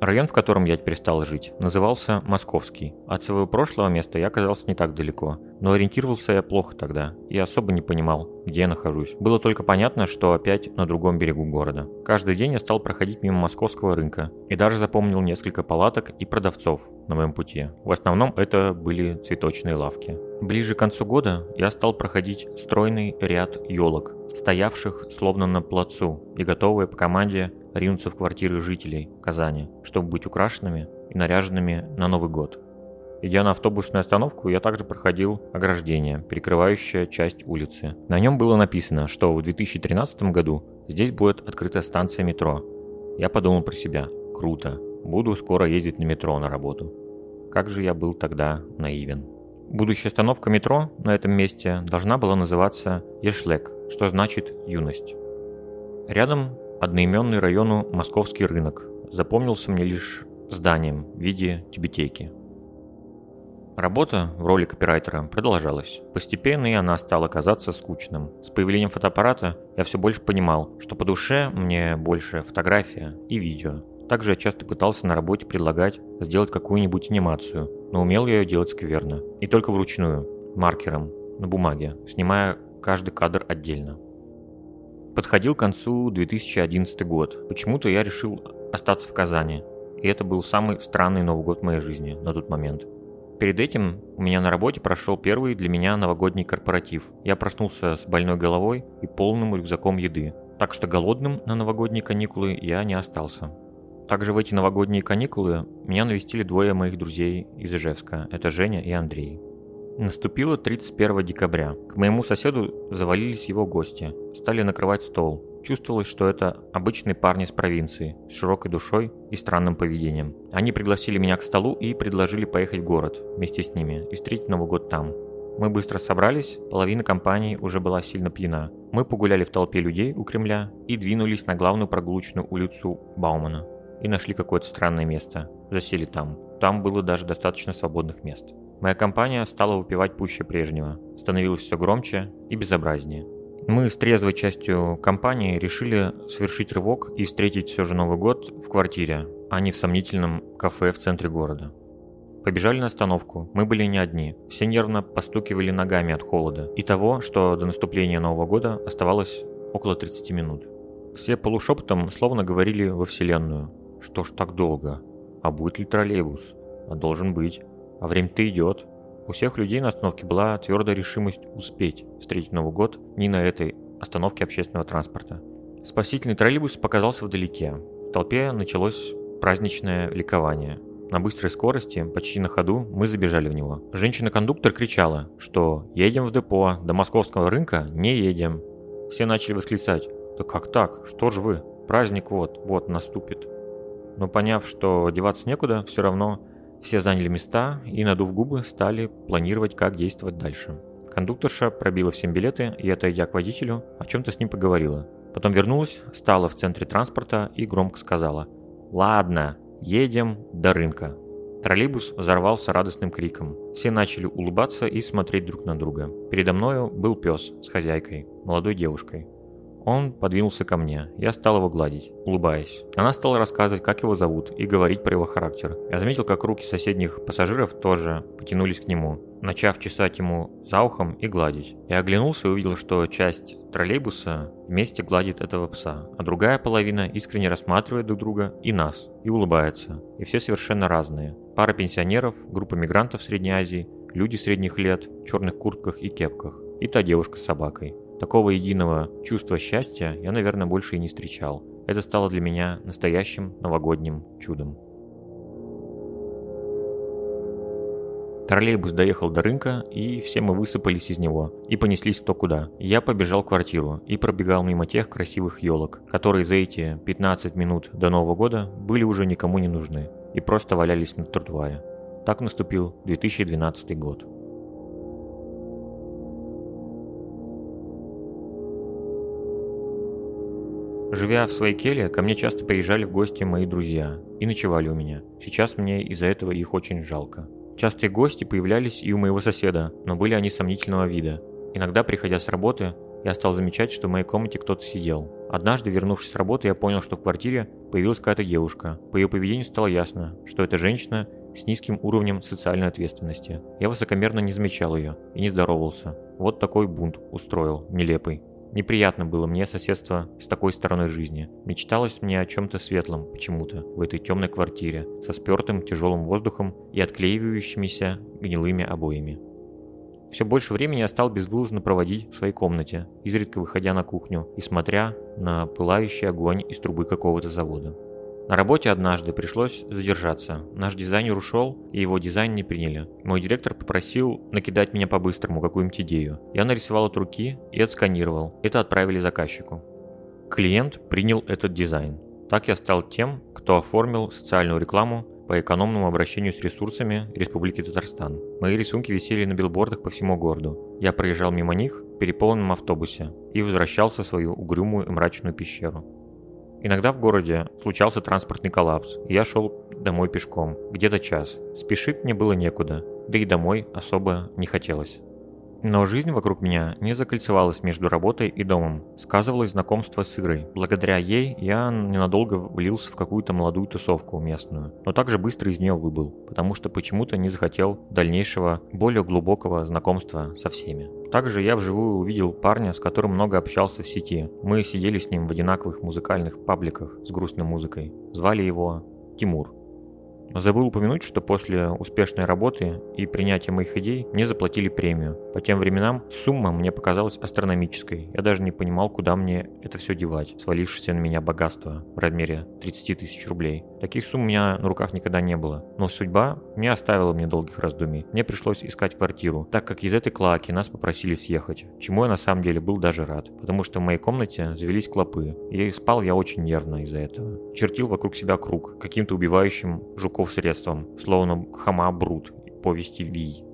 Район, в котором я теперь стал жить, назывался Московский. От своего прошлого места я оказался не так далеко, но ориентировался я плохо тогда и особо не понимал, где я нахожусь. Было только понятно, что опять на другом берегу города. Каждый день я стал проходить мимо московского рынка и даже запомнил несколько палаток и продавцов на моем пути. В основном это были цветочные лавки. Ближе к концу года я стал проходить стройный ряд елок, стоявших словно на плацу и готовые по команде ринуться в квартиры жителей Казани, чтобы быть украшенными и наряженными на Новый год. Идя на автобусную остановку, я также проходил ограждение, перекрывающее часть улицы. На нем было написано, что в 2013 году здесь будет открыта станция метро. Я подумал про себя, круто, буду скоро ездить на метро на работу. Как же я был тогда наивен. Будущая остановка метро на этом месте должна была называться Ешлек, что значит «юность». Рядом одноименный району Московский рынок. Запомнился мне лишь зданием в виде тибетейки. Работа в роли копирайтера продолжалась. Постепенно и она стала казаться скучным. С появлением фотоаппарата я все больше понимал, что по душе мне больше фотография и видео. Также я часто пытался на работе предлагать сделать какую-нибудь анимацию, но умел я ее делать скверно. И только вручную, маркером, на бумаге, снимая каждый кадр отдельно. Подходил к концу 2011 год. Почему-то я решил остаться в Казани. И это был самый странный Новый год в моей жизни на тот момент. Перед этим у меня на работе прошел первый для меня новогодний корпоратив. Я проснулся с больной головой и полным рюкзаком еды. Так что голодным на новогодние каникулы я не остался. Также в эти новогодние каникулы меня навестили двое моих друзей из Ижевска. Это Женя и Андрей. Наступило 31 декабря. К моему соседу завалились его гости. Стали накрывать стол. чувствовалось, что это обычные парни с провинции, с широкой душой и странным поведением. Они пригласили меня к столу и предложили поехать в город вместе с ними и встретить Новый год там. Мы быстро собрались, половина компании уже была сильно пьяна. Мы погуляли в толпе людей у Кремля и двинулись на главную прогулочную улицу Баумана. И нашли какое-то странное место. Засели там. Там было даже достаточно свободных мест. Моя компания стала выпивать пуще прежнего. Становилось все громче и безобразнее. Мы с трезвой частью компании решили совершить рывок и встретить все же Новый год в квартире, а не в сомнительном кафе в центре города. Побежали на остановку. Мы были не одни. Все нервно постукивали ногами от холода и того, что до наступления Нового года оставалось около 30 минут. Все полушепотом словно говорили во Вселенную. Что ж так долго? А будет ли троллейбус? А должен быть. А время-то идет. У всех людей на остановке была твердая решимость успеть встретить Новый год не на этой остановке общественного транспорта. Спасительный троллейбус показался вдалеке. В толпе началось праздничное ликование. На быстрой скорости, почти на ходу, мы забежали в него. Женщина-кондуктор кричала, что «едем в депо, до московского рынка не едем». Все начали восклицать «Да как так? Что ж вы? Праздник вот, вот наступит». Но поняв, что деваться некуда, все равно все заняли места и, надув губы, стали планировать, как действовать дальше. Кондукторша пробила всем билеты и, отойдя к водителю, о чем-то с ним поговорила. Потом вернулась, стала в центре транспорта и громко сказала «Ладно, Едем до рынка. Троллейбус взорвался радостным криком. Все начали улыбаться и смотреть друг на друга. Передо мною был пес с хозяйкой, молодой девушкой. Он подвинулся ко мне. Я стал его гладить, улыбаясь. Она стала рассказывать, как его зовут, и говорить про его характер. Я заметил, как руки соседних пассажиров тоже потянулись к нему, начав чесать ему за ухом и гладить. Я оглянулся и увидел, что часть троллейбуса вместе гладит этого пса, а другая половина искренне рассматривает друг друга и нас, и улыбается. И все совершенно разные. Пара пенсионеров, группа мигрантов Средней Азии, люди средних лет, в черных куртках и кепках, и та девушка с собакой. Такого единого чувства счастья я, наверное, больше и не встречал. Это стало для меня настоящим новогодним чудом. Троллейбус доехал до рынка, и все мы высыпались из него и понеслись кто куда. Я побежал в квартиру и пробегал мимо тех красивых елок, которые за эти 15 минут до Нового года были уже никому не нужны и просто валялись на тротуаре. Так наступил 2012 год. Живя в своей келье, ко мне часто приезжали в гости мои друзья и ночевали у меня. Сейчас мне из-за этого их очень жалко. Частые гости появлялись и у моего соседа, но были они сомнительного вида. Иногда, приходя с работы, я стал замечать, что в моей комнате кто-то сидел. Однажды, вернувшись с работы, я понял, что в квартире появилась какая-то девушка. По ее поведению стало ясно, что это женщина с низким уровнем социальной ответственности. Я высокомерно не замечал ее и не здоровался. Вот такой бунт устроил, нелепый. Неприятно было мне соседство с такой стороной жизни. Мечталось мне о чем-то светлом почему-то в этой темной квартире со спертым тяжелым воздухом и отклеивающимися гнилыми обоями. Все больше времени я стал безвылазно проводить в своей комнате, изредка выходя на кухню и смотря на пылающий огонь из трубы какого-то завода. На работе однажды пришлось задержаться. Наш дизайнер ушел, и его дизайн не приняли. Мой директор попросил накидать меня по-быстрому какую-нибудь идею. Я нарисовал от руки и отсканировал. Это отправили заказчику. Клиент принял этот дизайн. Так я стал тем, кто оформил социальную рекламу по экономному обращению с ресурсами Республики Татарстан. Мои рисунки висели на билбордах по всему городу. Я проезжал мимо них в переполненном автобусе и возвращался в свою угрюмую и мрачную пещеру. Иногда в городе случался транспортный коллапс, и я шел домой пешком, где-то час. Спешить мне было некуда, да и домой особо не хотелось. Но жизнь вокруг меня не закольцевалась между работой и домом. Сказывалось знакомство с Игрой. Благодаря ей я ненадолго влился в какую-то молодую тусовку местную, но также быстро из нее выбыл, потому что почему-то не захотел дальнейшего, более глубокого знакомства со всеми. Также я вживую увидел парня, с которым много общался в сети. Мы сидели с ним в одинаковых музыкальных пабликах с грустной музыкой. Звали его Тимур. Забыл упомянуть, что после успешной работы и принятия моих идей мне заплатили премию. По тем временам сумма мне показалась астрономической. Я даже не понимал, куда мне это все девать, свалившееся на меня богатство в размере 30 тысяч рублей. Таких сумм у меня на руках никогда не было. Но судьба не оставила мне долгих раздумий. Мне пришлось искать квартиру, так как из этой клаки нас попросили съехать. Чему я на самом деле был даже рад, потому что в моей комнате завелись клопы. И спал я очень нервно из-за этого. Чертил вокруг себя круг, каким-то убивающим жуков средством, словно хама Брут повести Вий.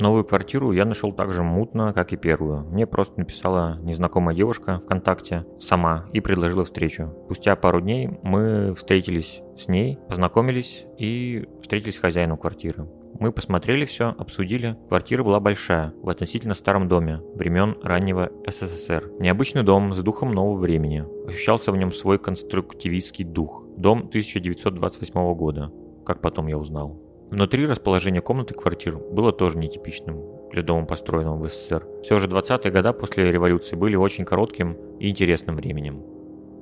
Новую квартиру я нашел так же мутно, как и первую. Мне просто написала незнакомая девушка ВКонтакте сама и предложила встречу. Спустя пару дней мы встретились с ней, познакомились и встретились с хозяином квартиры. Мы посмотрели все, обсудили. Квартира была большая, в относительно старом доме, времен раннего СССР. Необычный дом с духом нового времени. Ощущался в нем свой конструктивистский дух. Дом 1928 года, как потом я узнал. Внутри расположение комнаты квартир было тоже нетипичным для дома, построенного в СССР. Все же 20-е годы после революции были очень коротким и интересным временем.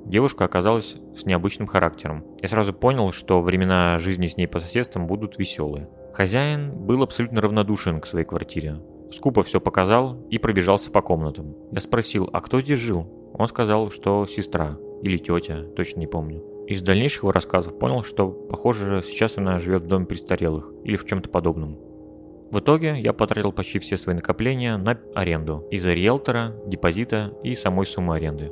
Девушка оказалась с необычным характером. Я сразу понял, что времена жизни с ней по соседствам будут веселые. Хозяин был абсолютно равнодушен к своей квартире. Скупо все показал и пробежался по комнатам. Я спросил, а кто здесь жил? Он сказал, что сестра или тетя, точно не помню. Из дальнейших его рассказов понял, что, похоже, сейчас она живет в доме престарелых или в чем-то подобном. В итоге я потратил почти все свои накопления на аренду из-за риэлтора, депозита и самой суммы аренды.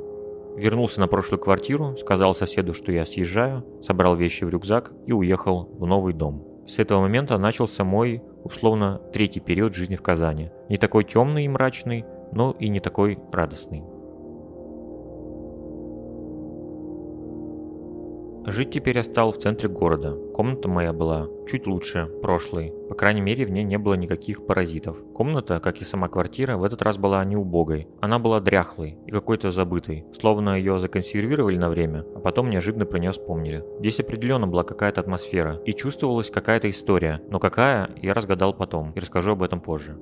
Вернулся на прошлую квартиру, сказал соседу, что я съезжаю, собрал вещи в рюкзак и уехал в новый дом. С этого момента начался мой, условно, третий период жизни в Казани. Не такой темный и мрачный, но и не такой радостный. Жить теперь я стал в центре города. Комната моя была чуть лучше прошлой. По крайней мере, в ней не было никаких паразитов. Комната, как и сама квартира, в этот раз была не убогой. Она была дряхлой и какой-то забытой. Словно ее законсервировали на время, а потом неожиданно про нее вспомнили. Здесь определенно была какая-то атмосфера и чувствовалась какая-то история. Но какая, я разгадал потом и расскажу об этом позже.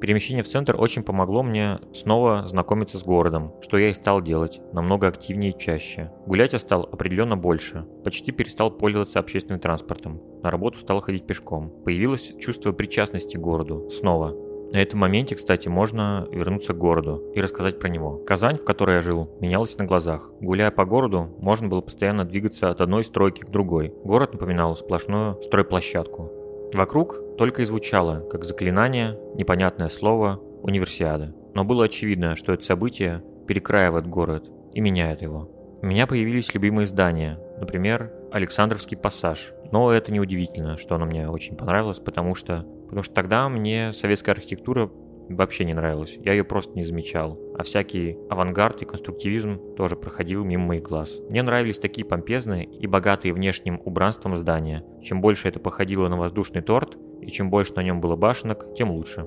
Перемещение в центр очень помогло мне снова знакомиться с городом, что я и стал делать, намного активнее и чаще. Гулять я стал определенно больше, почти перестал пользоваться общественным транспортом, на работу стал ходить пешком. Появилось чувство причастности к городу, снова. На этом моменте, кстати, можно вернуться к городу и рассказать про него. Казань, в которой я жил, менялась на глазах. Гуляя по городу, можно было постоянно двигаться от одной стройки к другой. Город напоминал сплошную стройплощадку. Вокруг только и звучало, как заклинание, непонятное слово «универсиада». Но было очевидно, что это событие перекраивает город и меняет его. У меня появились любимые здания, например, Александровский пассаж. Но это не удивительно, что оно мне очень понравилось, потому что, потому что тогда мне советская архитектура вообще не нравилась. Я ее просто не замечал. А всякий авангард и конструктивизм тоже проходил мимо моих глаз. Мне нравились такие помпезные и богатые внешним убранством здания. Чем больше это походило на воздушный торт, и чем больше на нем было башенок, тем лучше.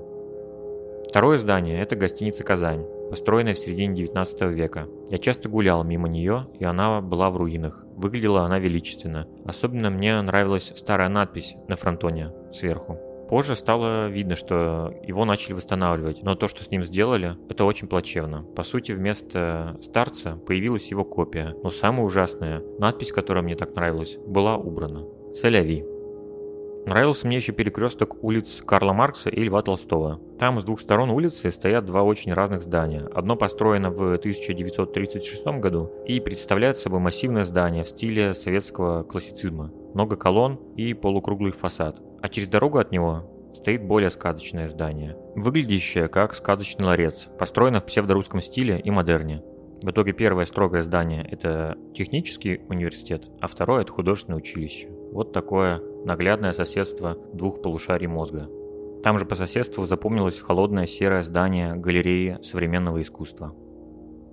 Второе здание – это гостиница «Казань», построенная в середине 19 века. Я часто гулял мимо нее, и она была в руинах. Выглядела она величественно. Особенно мне нравилась старая надпись на фронтоне сверху. Позже стало видно, что его начали восстанавливать, но то, что с ним сделали, это очень плачевно. По сути, вместо старца появилась его копия, но самое ужасное, надпись, которая мне так нравилась, была убрана. Соляви. Нравился мне еще перекресток улиц Карла Маркса и Льва Толстого. Там с двух сторон улицы стоят два очень разных здания. Одно построено в 1936 году и представляет собой массивное здание в стиле советского классицизма. Много колонн и полукруглый фасад а через дорогу от него стоит более сказочное здание, выглядящее как сказочный ларец, построено в псевдорусском стиле и модерне. В итоге первое строгое здание – это технический университет, а второе – это художественное училище. Вот такое наглядное соседство двух полушарий мозга. Там же по соседству запомнилось холодное серое здание галереи современного искусства.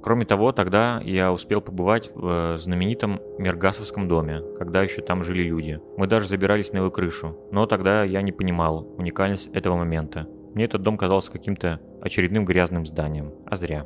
Кроме того, тогда я успел побывать в э, знаменитом Мергасовском доме, когда еще там жили люди. Мы даже забирались на его крышу, но тогда я не понимал уникальность этого момента. Мне этот дом казался каким-то очередным грязным зданием, а зря.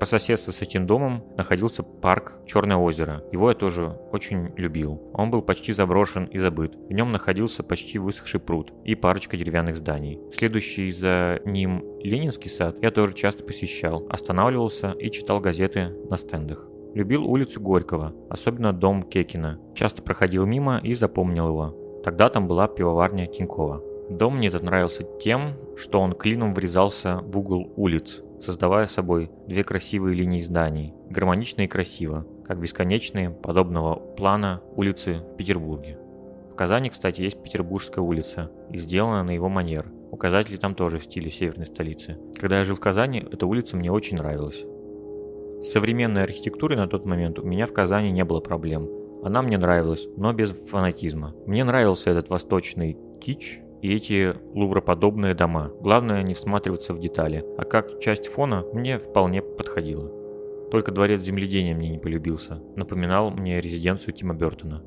По соседству с этим домом находился парк Черное озеро. Его я тоже очень любил. Он был почти заброшен и забыт. В нем находился почти высохший пруд и парочка деревянных зданий. Следующий за ним Ленинский сад я тоже часто посещал, останавливался и читал газеты на стендах. Любил улицу Горького, особенно дом Кекина. Часто проходил мимо и запомнил его. Тогда там была пивоварня Тинькова. Дом мне этот нравился тем, что он клином врезался в угол улиц. Создавая собой две красивые линии зданий, гармонично и красиво, как бесконечные, подобного плана улицы в Петербурге. В Казани, кстати, есть Петербургская улица, и сделана на его манер. Указатели там тоже в стиле северной столицы. Когда я жил в Казани, эта улица мне очень нравилась. С современной архитектурой на тот момент у меня в Казани не было проблем. Она мне нравилась, но без фанатизма. Мне нравился этот восточный кич и эти лувроподобные дома. Главное не всматриваться в детали, а как часть фона мне вполне подходило. Только дворец земледения мне не полюбился, напоминал мне резиденцию Тима Бертона.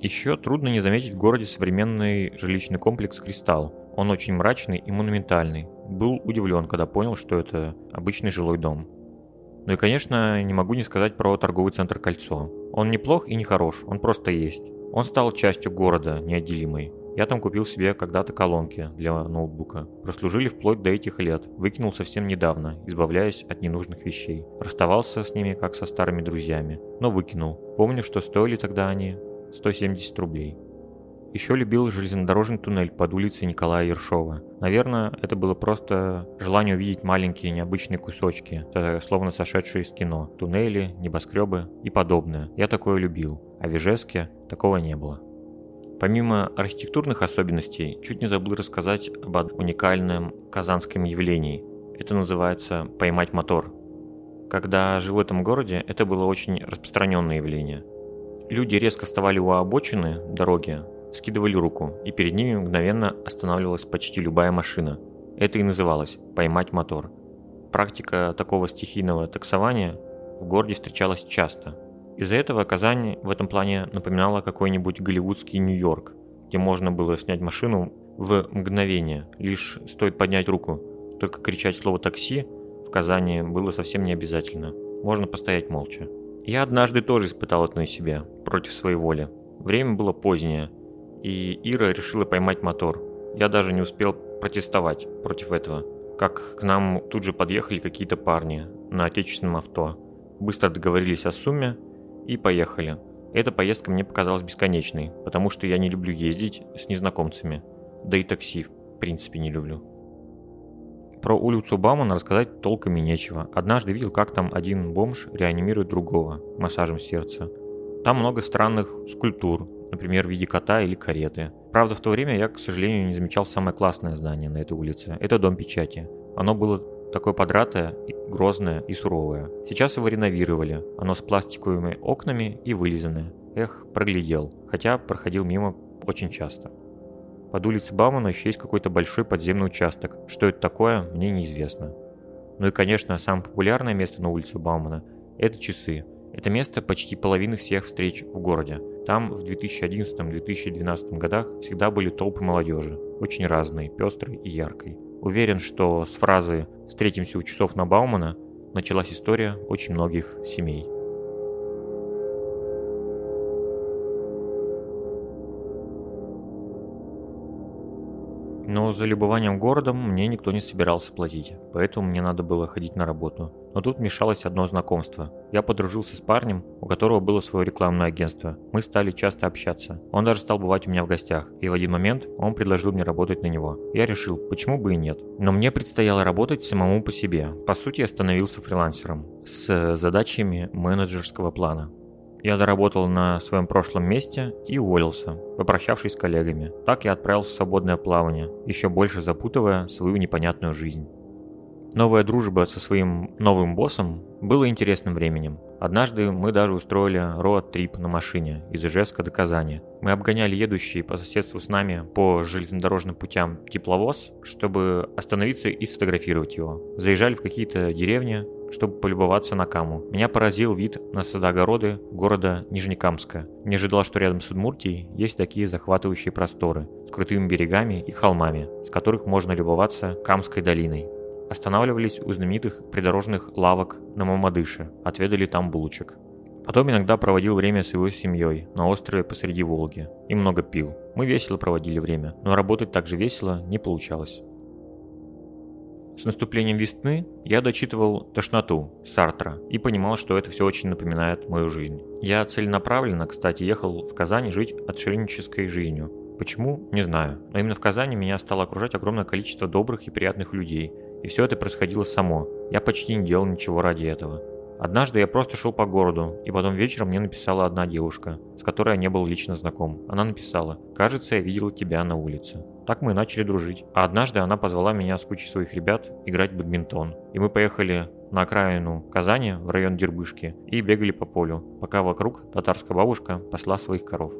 Еще трудно не заметить в городе современный жилищный комплекс «Кристалл». Он очень мрачный и монументальный. Был удивлен, когда понял, что это обычный жилой дом. Ну и, конечно, не могу не сказать про торговый центр «Кольцо». Он неплох и не хорош, он просто есть. Он стал частью города, неотделимой. Я там купил себе когда-то колонки для ноутбука. Прослужили вплоть до этих лет. Выкинул совсем недавно, избавляясь от ненужных вещей. Расставался с ними, как со старыми друзьями. Но выкинул. Помню, что стоили тогда они 170 рублей. Еще любил железнодорожный туннель под улицей Николая Ершова. Наверное, это было просто желание увидеть маленькие необычные кусочки, словно сошедшие из кино. Туннели, небоскребы и подобное. Я такое любил. А в Ижевске такого не было. Помимо архитектурных особенностей, чуть не забыл рассказать об уникальном казанском явлении. Это называется «поймать мотор». Когда жил в этом городе, это было очень распространенное явление. Люди резко вставали у обочины дороги, скидывали руку, и перед ними мгновенно останавливалась почти любая машина. Это и называлось «поймать мотор». Практика такого стихийного таксования в городе встречалась часто – из-за этого Казань в этом плане напоминала какой-нибудь голливудский Нью-Йорк, где можно было снять машину в мгновение, лишь стоит поднять руку. Только кричать слово «такси» в Казани было совсем не обязательно. Можно постоять молча. Я однажды тоже испытал это на себе, против своей воли. Время было позднее, и Ира решила поймать мотор. Я даже не успел протестовать против этого. Как к нам тут же подъехали какие-то парни на отечественном авто. Быстро договорились о сумме, и поехали. Эта поездка мне показалась бесконечной, потому что я не люблю ездить с незнакомцами. Да и такси в принципе не люблю. Про улицу Баумана рассказать толком и нечего. Однажды видел, как там один бомж реанимирует другого массажем сердца. Там много странных скульптур, например, в виде кота или кареты. Правда, в то время я, к сожалению, не замечал самое классное здание на этой улице. Это дом печати. Оно было такое подратое, грозное и суровое. Сейчас его реновировали. Оно с пластиковыми окнами и вылизанное. Эх, проглядел. Хотя проходил мимо очень часто. Под улицей Баумана еще есть какой-то большой подземный участок. Что это такое, мне неизвестно. Ну и, конечно, самое популярное место на улице Баумана – это часы. Это место почти половины всех встреч в городе. Там в 2011-2012 годах всегда были толпы молодежи, очень разные, пестрой и яркой. Уверен, что с фразы «встретимся у часов на Баумана» началась история очень многих семей. Но за любованием городом мне никто не собирался платить, поэтому мне надо было ходить на работу. Но тут мешалось одно знакомство. Я подружился с парнем, у которого было свое рекламное агентство. Мы стали часто общаться. Он даже стал бывать у меня в гостях, и в один момент он предложил мне работать на него. Я решил, почему бы и нет. Но мне предстояло работать самому по себе. По сути, я становился фрилансером с задачами менеджерского плана. Я доработал на своем прошлом месте и уволился, попрощавшись с коллегами. Так я отправился в свободное плавание, еще больше запутывая свою непонятную жизнь. Новая дружба со своим новым боссом было интересным временем. Однажды мы даже устроили роад-трип на машине из Ижевска до Казани. Мы обгоняли едущий по соседству с нами по железнодорожным путям тепловоз, чтобы остановиться и сфотографировать его. Заезжали в какие-то деревни, чтобы полюбоваться на Каму. Меня поразил вид на садогороды города Нижнекамска. Не ожидал, что рядом с Удмуртией есть такие захватывающие просторы с крутыми берегами и холмами, с которых можно любоваться Камской долиной. Останавливались у знаменитых придорожных лавок на Мамадыше, отведали там булочек. Потом иногда проводил время с его семьей на острове посреди Волги и много пил. Мы весело проводили время, но работать так же весело не получалось. С наступлением весны я дочитывал «Тошноту» Сартра и понимал, что это все очень напоминает мою жизнь. Я целенаправленно, кстати, ехал в Казань жить отшельнической жизнью. Почему? Не знаю. Но именно в Казани меня стало окружать огромное количество добрых и приятных людей. И все это происходило само. Я почти не делал ничего ради этого. Однажды я просто шел по городу, и потом вечером мне написала одна девушка, с которой я не был лично знаком. Она написала «Кажется, я видела тебя на улице». Так мы начали дружить. А однажды она позвала меня с кучей своих ребят играть в бадминтон. И мы поехали на окраину Казани, в район Дербышки, и бегали по полю, пока вокруг татарская бабушка пасла своих коров.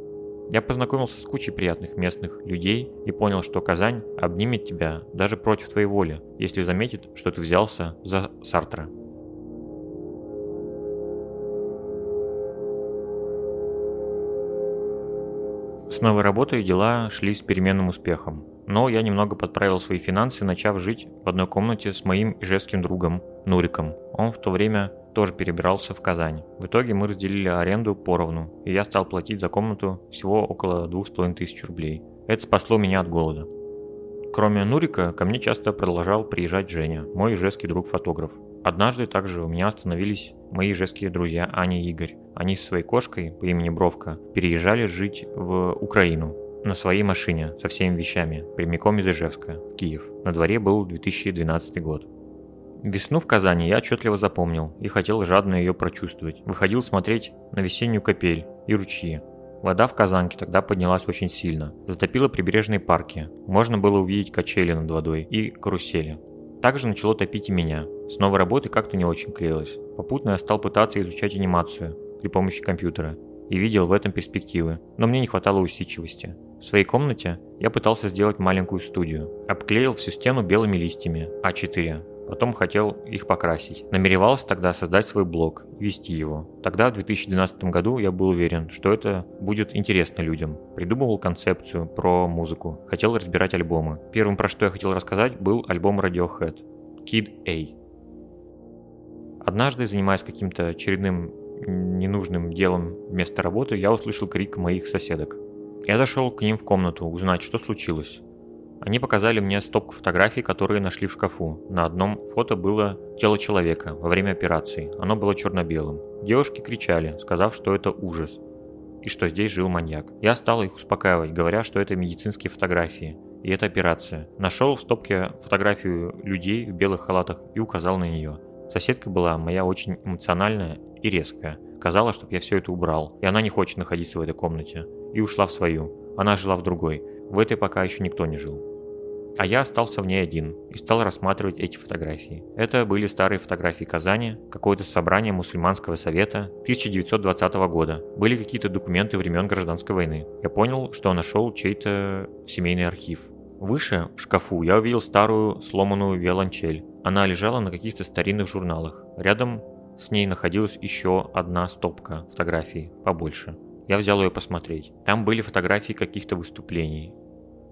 Я познакомился с кучей приятных местных людей и понял, что Казань обнимет тебя даже против твоей воли, если заметит, что ты взялся за Сартра. С новой работой дела шли с переменным успехом. Но я немного подправил свои финансы, начав жить в одной комнате с моим ижевским другом Нуриком. Он в то время тоже перебирался в Казань. В итоге мы разделили аренду поровну, и я стал платить за комнату всего около 2500 рублей. Это спасло меня от голода. Кроме Нурика, ко мне часто продолжал приезжать Женя, мой ижевский друг-фотограф. Однажды также у меня остановились мои ижевские друзья Аня и Игорь. Они со своей кошкой по имени Бровка переезжали жить в Украину на своей машине со всеми вещами, прямиком из Ижевска, в Киев. На дворе был 2012 год. Весну в Казани я отчетливо запомнил и хотел жадно ее прочувствовать. Выходил смотреть на весеннюю капель и ручьи. Вода в Казанке тогда поднялась очень сильно, затопила прибрежные парки. Можно было увидеть качели над водой и карусели. Также начало топить и меня. С новой работы как-то не очень клеилось. Попутно я стал пытаться изучать анимацию при помощи компьютера и видел в этом перспективы, но мне не хватало усидчивости. В своей комнате я пытался сделать маленькую студию. Обклеил всю стену белыми листьями А4. Потом хотел их покрасить. Намеревался тогда создать свой блог вести его. Тогда, в 2012 году, я был уверен, что это будет интересно людям. Придумывал концепцию про музыку. Хотел разбирать альбомы. Первым, про что я хотел рассказать, был альбом Radiohead. Kid A. Однажды, занимаясь каким-то очередным ненужным делом вместо работы, я услышал крик моих соседок. Я зашел к ним в комнату узнать, что случилось. Они показали мне стопку фотографий, которые нашли в шкафу. На одном фото было тело человека во время операции. Оно было черно-белым. Девушки кричали, сказав, что это ужас и что здесь жил маньяк. Я стал их успокаивать, говоря, что это медицинские фотографии и это операция. Нашел в стопке фотографию людей в белых халатах и указал на нее. Соседка была моя очень эмоциональная и резкая. Казалось, чтобы я все это убрал, и она не хочет находиться в этой комнате. И ушла в свою. Она жила в другой. В этой пока еще никто не жил. А я остался в ней один и стал рассматривать эти фотографии. Это были старые фотографии Казани, какое-то собрание мусульманского совета 1920 года. Были какие-то документы времен гражданской войны. Я понял, что нашел чей-то семейный архив. Выше, в шкафу, я увидел старую сломанную виолончель. Она лежала на каких-то старинных журналах. Рядом с ней находилась еще одна стопка фотографий, побольше. Я взял ее посмотреть. Там были фотографии каких-то выступлений.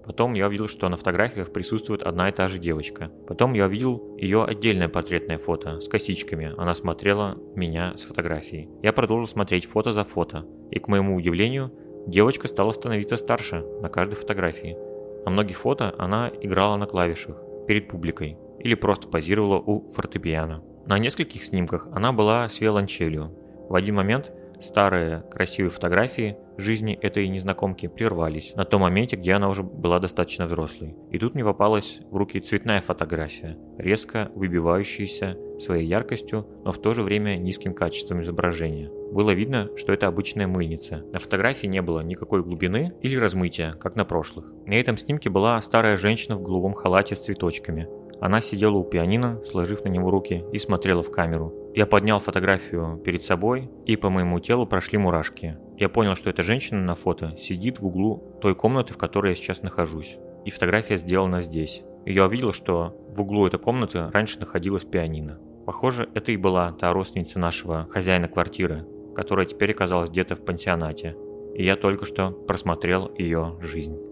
Потом я увидел, что на фотографиях присутствует одна и та же девочка. Потом я увидел ее отдельное портретное фото с косичками. Она смотрела меня с фотографией. Я продолжил смотреть фото за фото. И к моему удивлению, девочка стала становиться старше на каждой фотографии. На многих фото она играла на клавишах перед публикой или просто позировала у фортепиано. На нескольких снимках она была с виолончелью. В один момент Старые красивые фотографии жизни этой незнакомки прервались на том моменте, где она уже была достаточно взрослой. И тут мне попалась в руки цветная фотография, резко выбивающаяся своей яркостью, но в то же время низким качеством изображения. Было видно, что это обычная мыльница. На фотографии не было никакой глубины или размытия, как на прошлых. На этом снимке была старая женщина в голубом халате с цветочками. Она сидела у пианино, сложив на него руки, и смотрела в камеру. Я поднял фотографию перед собой, и по моему телу прошли мурашки. Я понял, что эта женщина на фото сидит в углу той комнаты, в которой я сейчас нахожусь. И фотография сделана здесь. И я увидел, что в углу этой комнаты раньше находилась пианино. Похоже, это и была та родственница нашего хозяина квартиры, которая теперь оказалась где-то в пансионате. И я только что просмотрел ее жизнь.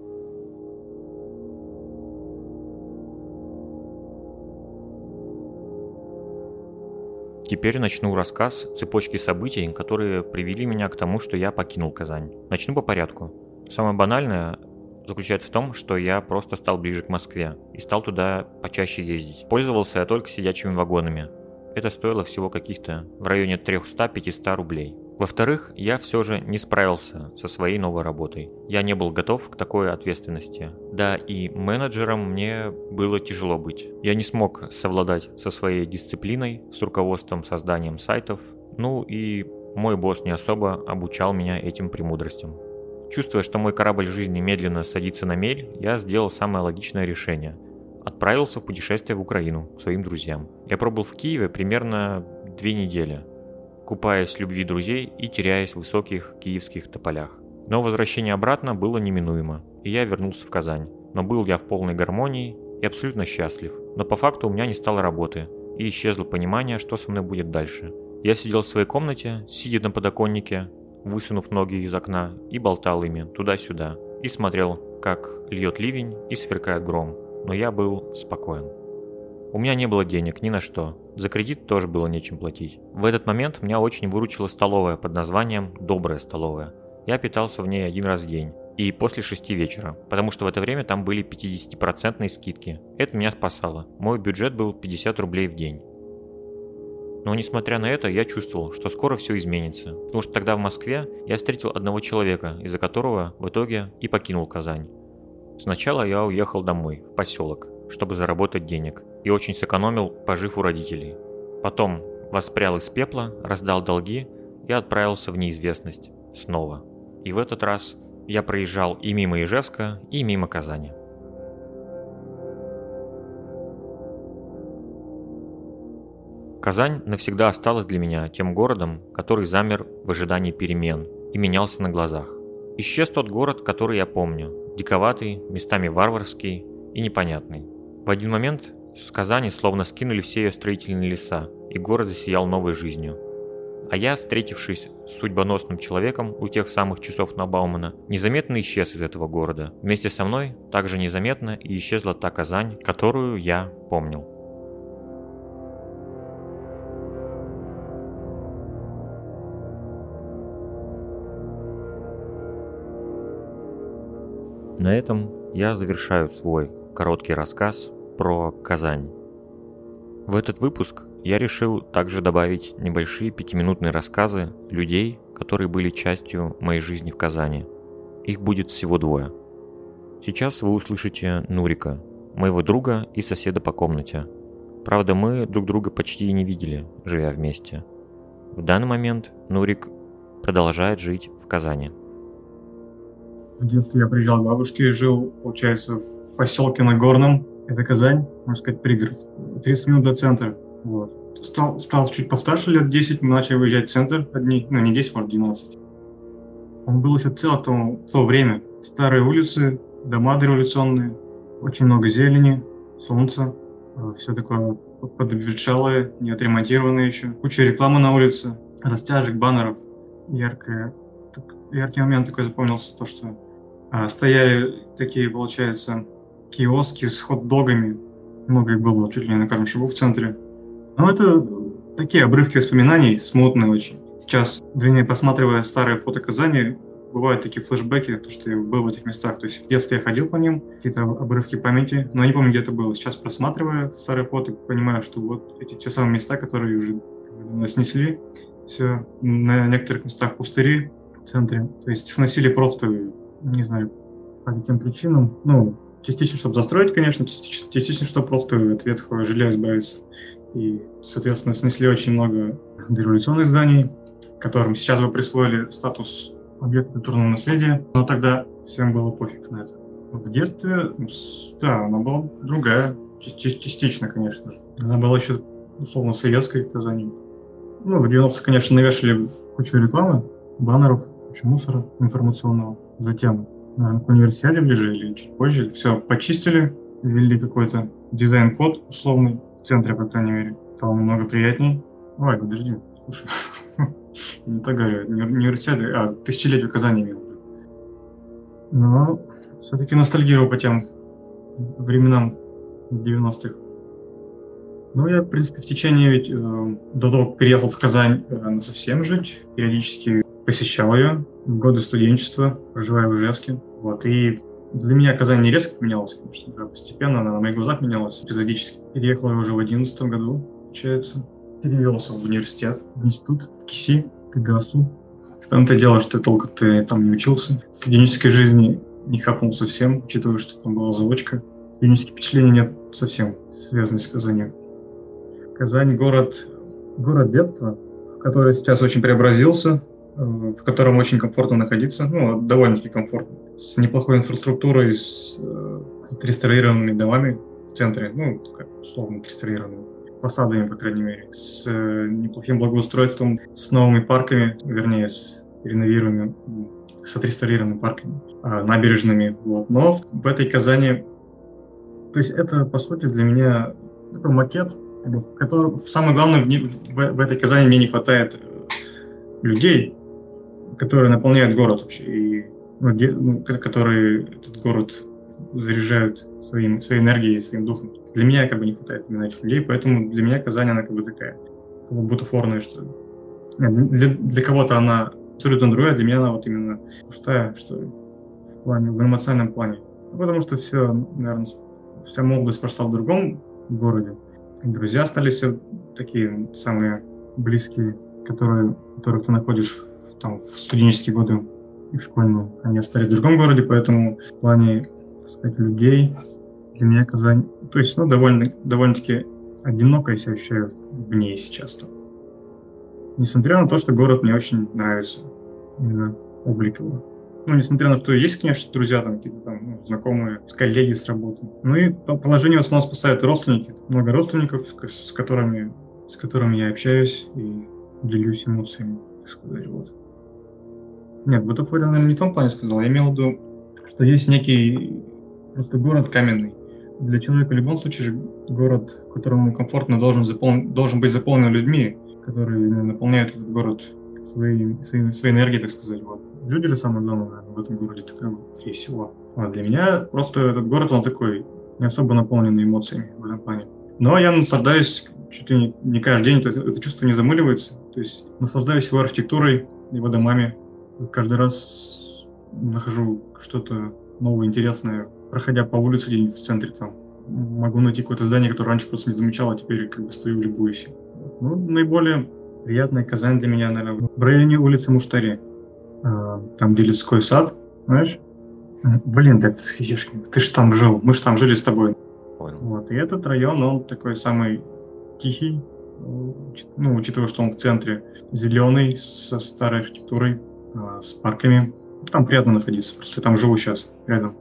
Теперь начну рассказ цепочки событий, которые привели меня к тому, что я покинул Казань. Начну по порядку. Самое банальное заключается в том, что я просто стал ближе к Москве и стал туда почаще ездить. Пользовался я только сидячими вагонами. Это стоило всего каких-то в районе 300-500 рублей. Во-вторых, я все же не справился со своей новой работой. Я не был готов к такой ответственности. Да, и менеджером мне было тяжело быть. Я не смог совладать со своей дисциплиной, с руководством созданием сайтов. Ну и мой босс не особо обучал меня этим премудростям. Чувствуя, что мой корабль жизни медленно садится на мель, я сделал самое логичное решение. Отправился в путешествие в Украину к своим друзьям. Я пробыл в Киеве примерно две недели – купаясь в любви друзей и теряясь в высоких киевских тополях. Но возвращение обратно было неминуемо, и я вернулся в Казань. Но был я в полной гармонии и абсолютно счастлив. Но по факту у меня не стало работы, и исчезло понимание, что со мной будет дальше. Я сидел в своей комнате, сидя на подоконнике, высунув ноги из окна, и болтал ими туда-сюда, и смотрел, как льет ливень и сверкает гром. Но я был спокоен. У меня не было денег ни на что. За кредит тоже было нечем платить. В этот момент меня очень выручила столовая под названием «Добрая столовая». Я питался в ней один раз в день. И после шести вечера, потому что в это время там были 50% скидки. Это меня спасало. Мой бюджет был 50 рублей в день. Но несмотря на это, я чувствовал, что скоро все изменится. Потому что тогда в Москве я встретил одного человека, из-за которого в итоге и покинул Казань. Сначала я уехал домой, в поселок, чтобы заработать денег, и очень сэкономил, пожив у родителей. Потом воспрял из пепла, раздал долги и отправился в неизвестность снова. И в этот раз я проезжал и мимо Ижевска, и мимо Казани. Казань навсегда осталась для меня тем городом, который замер в ожидании перемен и менялся на глазах. Исчез тот город, который я помню, диковатый, местами варварский и непонятный. В один момент с Казани словно скинули все ее строительные леса, и город засиял новой жизнью. А я, встретившись с судьбоносным человеком у тех самых часов на Наубаумана, незаметно исчез из этого города. Вместе со мной также незаметно и исчезла та Казань, которую я помнил. На этом я завершаю свой короткий рассказ про Казань. В этот выпуск я решил также добавить небольшие пятиминутные рассказы людей, которые были частью моей жизни в Казани. Их будет всего двое. Сейчас вы услышите Нурика, моего друга и соседа по комнате. Правда, мы друг друга почти и не видели, живя вместе. В данный момент Нурик продолжает жить в Казани. В детстве я приезжал к бабушке, жил, получается, в поселке Нагорном, это Казань, можно сказать, пригород. 30 минут до центра. Вот. Стал, стал чуть постарше, лет 10, мы начали выезжать в центр одни, ну не 10, может 12. Он был еще цел в то, в то время. Старые улицы, дома дореволюционные, очень много зелени, солнца, э, все такое подобветшалое, не отремонтированное еще. Куча рекламы на улице, растяжек, баннеров. Яркое, так, яркий момент такой запомнился, то, что а, стояли такие, получается, киоски с хот-догами. Много их было чуть ли не на каждом шагу в центре. Но это такие обрывки воспоминаний, смутные очень. Сейчас, вернее, посматривая старые фото Казани, бывают такие флешбеки, то, что я был в этих местах. То есть в детстве я ходил по ним, какие-то обрывки памяти, но я не помню, где это было. Сейчас, просматривая старые фото, понимаю, что вот эти те самые места, которые уже снесли, все, на некоторых местах пустыри в центре. То есть сносили просто, не знаю, по каким причинам. Ну, Частично, чтобы застроить, конечно, частично, чтобы просто от ветхого жилья избавиться. И, соответственно, снесли очень много дореволюционных зданий, которым сейчас бы присвоили статус объекта культурного наследия, но тогда всем было пофиг на это. В детстве, да, она была другая, частично, конечно же. Она была еще, условно, советской Казани. Ну, в 90-х, конечно, навешали кучу рекламы, баннеров, кучу мусора информационного. Затем наверное, к универсиаде ближе или чуть позже. Все почистили, ввели какой-то дизайн-код условный, в центре, по крайней мере. Стало намного приятней. Ой, подожди, слушай. Не так говорю, универсиады, а тысячелетие Казани имел. Но все-таки ностальгирую по тем временам 90-х. Ну, я, в принципе, в течение ведь э, до того, как переехал в Казань э, на совсем жить, периодически посещал ее в годы студенчества, проживая в Ижевске. Вот, и для меня Казань не резко поменялась, конечно, да, постепенно она на моих глазах менялась эпизодически. Переехал я уже в одиннадцатом году, получается. перевелся в университет, в институт, в КИСИ, КГАСУ. В том-то дело, что толку ты там не учился. Студенческой жизни не хапнул совсем, учитывая, что там была заочка. Студенческие впечатления нет совсем связаны с Казанью. Казань город, город детства, в который сейчас очень преобразился, в котором очень комфортно находиться, ну, довольно-таки комфортно, с неплохой инфраструктурой, с, э, с реставрированными домами в центре, ну, как условно реставрированными фасадами, по крайней мере, с э, неплохим благоустройством, с новыми парками, вернее, с реновируемыми, с отреставрированными парками, а, набережными. Вот. Но в этой Казани, то есть это, по сути, для меня такой макет, в котором, самое главное, в, в, в этой Казани мне не хватает э, людей, которые наполняют город вообще, и ну, де, ну, которые этот город заряжают своим, своей энергией, своим духом. Для меня как бы не хватает именно этих людей, поэтому для меня Казань, она как бы такая, как бутафорная, что ли. Для, для кого-то она абсолютно другая, для меня она вот именно пустая, что ли, в плане, в эмоциональном плане. Потому что все, наверное, вся молодость прошла в другом городе. Друзья остались такие самые близкие, которые, которых ты находишь там, в студенческие годы и в школьные. Они остались в другом городе, поэтому в плане, так сказать, людей для меня Казань, то есть, ну, довольно, довольно-таки одиноко я себя ощущаю в ней сейчас. Там. Несмотря на то, что город мне очень нравится, именно облик его. Ну, несмотря на то, что есть, конечно, друзья, там, какие-то там, ну, знакомые, коллеги с работы. Ну и положение в основном спасают родственники. Много родственников, с которыми, с которыми я общаюсь и делюсь эмоциями, так сказать, вот. Нет, бутафория, наверное, не в том плане сказал. Я имел в виду, что есть некий просто город каменный, для человека в любом случае же город, которому комфортно должен, запол... должен быть заполнен людьми, которые наполняют этот город своей, своей, своей энергией, так сказать. Вот. Люди же самое главное наверное, в этом городе, скорее всего. А для меня просто этот город, он такой, не особо наполненный эмоциями в этом плане. Но я наслаждаюсь чуть ли не, не каждый день, это, это чувство не замыливается. То есть наслаждаюсь его архитектурой, его домами. Каждый раз нахожу что-то новое, интересное проходя по улице где-нибудь в центре, там, могу найти какое-то здание, которое раньше просто не замечал, а теперь как бы стою, любуюсь. Ну, наиболее приятная Казань для меня, наверное, в районе улицы Муштари. А, там, где людской сад, знаешь? Блин, ты, ты же там жил, мы же там жили с тобой. Понял. Вот, и этот район, он такой самый тихий, ну, учитывая, что он в центре, зеленый, со старой архитектурой, а, с парками. Там приятно находиться, просто я там живу сейчас, рядом.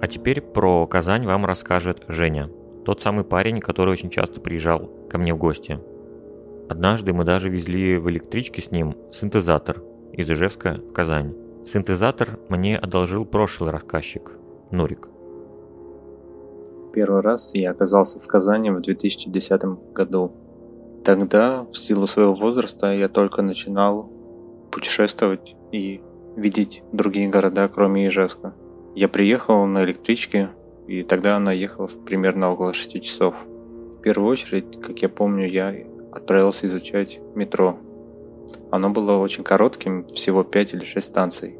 А теперь про Казань вам расскажет Женя, тот самый парень, который очень часто приезжал ко мне в гости. Однажды мы даже везли в электричке с ним синтезатор из Ижевска в Казань. Синтезатор мне одолжил прошлый рассказчик, Нурик. Первый раз я оказался в Казани в 2010 году. Тогда, в силу своего возраста, я только начинал путешествовать и видеть другие города, кроме Ижевска. Я приехал на электричке, и тогда она ехала примерно около 6 часов. В первую очередь, как я помню, я отправился изучать метро. Оно было очень коротким, всего 5 или 6 станций.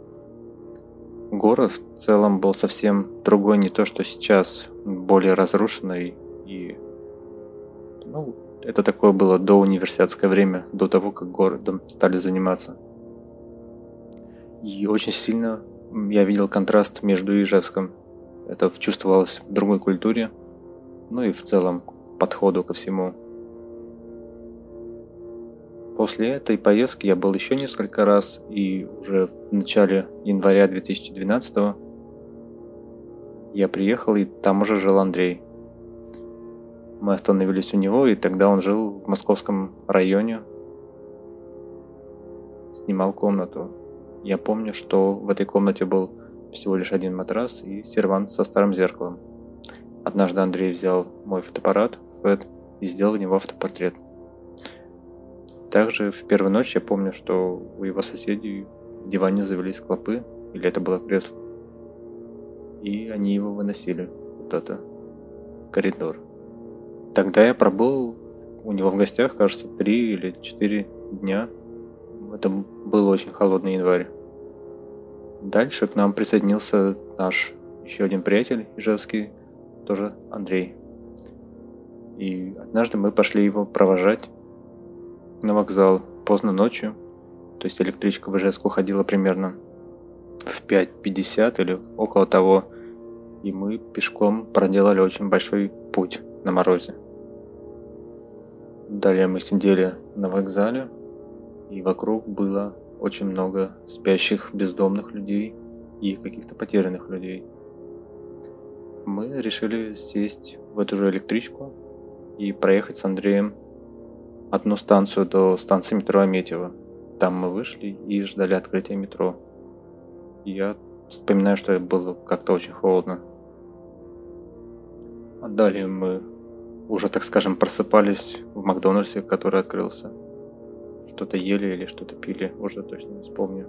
Город в целом был совсем другой, не то что сейчас, более разрушенный и ну, это такое было до университетское время, до того, как городом стали заниматься. И очень сильно я видел контраст между Ижевском. Это чувствовалось в другой культуре, ну и в целом подходу ко всему. После этой поездки я был еще несколько раз, и уже в начале января 2012 я приехал, и там уже жил Андрей. Мы остановились у него, и тогда он жил в московском районе, снимал комнату. Я помню, что в этой комнате был всего лишь один матрас и сервант со старым зеркалом. Однажды Андрей взял мой фотоаппарат, FED, и сделал в него автопортрет. Также в первую ночь я помню, что у его соседей в диване завелись клопы, или это было кресло. И они его выносили куда-то в коридор. Тогда я пробыл у него в гостях, кажется, три или четыре дня – это был очень холодный январь. Дальше к нам присоединился наш еще один приятель ижевский, тоже Андрей. И однажды мы пошли его провожать на вокзал поздно ночью. То есть электричка в Ижевск уходила примерно в 5.50 или около того. И мы пешком проделали очень большой путь на морозе. Далее мы сидели на вокзале, и вокруг было очень много спящих бездомных людей и каких-то потерянных людей. Мы решили сесть в эту же электричку и проехать с Андреем одну станцию до станции метро Аметьево. Там мы вышли и ждали открытия метро. Я вспоминаю, что было как-то очень холодно. А далее мы уже, так скажем, просыпались в Макдональдсе, который открылся. Что-то ели или что-то пили, уже точно не вспомню.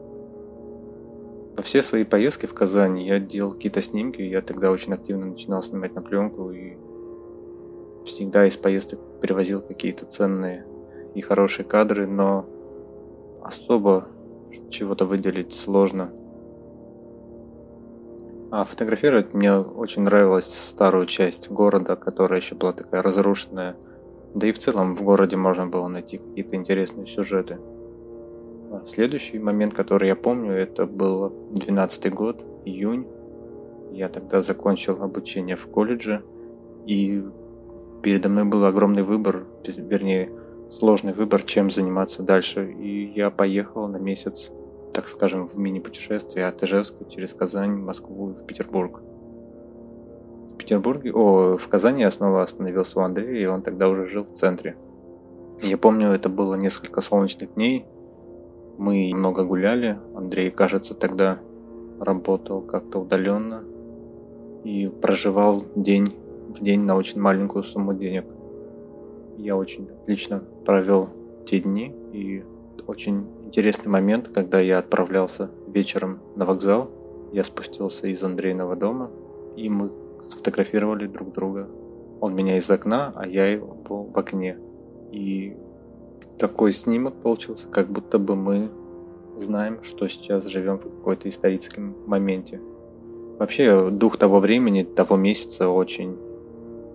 Во все свои поездки в Казань я делал какие-то снимки, я тогда очень активно начинал снимать на пленку и всегда из поездок привозил какие-то ценные и хорошие кадры, но особо чего-то выделить сложно. А фотографировать мне очень нравилась старую часть города, которая еще была такая разрушенная. Да и в целом в городе можно было найти какие-то интересные сюжеты. А следующий момент, который я помню, это был 12 год, июнь. Я тогда закончил обучение в колледже, и передо мной был огромный выбор, вернее, сложный выбор, чем заниматься дальше. И я поехал на месяц, так скажем, в мини-путешествие от Ижевска через Казань, Москву и в Петербург. В Петербурге, о, в Казани я снова остановился у Андрея, и он тогда уже жил в центре. Я помню, это было несколько солнечных дней. Мы много гуляли. Андрей, кажется, тогда работал как-то удаленно и проживал день в день на очень маленькую сумму денег – я очень отлично провел те дни и очень интересный момент, когда я отправлялся вечером на вокзал. Я спустился из Андрейного дома, и мы сфотографировали друг друга. Он меня из окна, а я его в окне. И такой снимок получился, как будто бы мы знаем, что сейчас живем в какой-то историческом моменте. Вообще, дух того времени, того месяца очень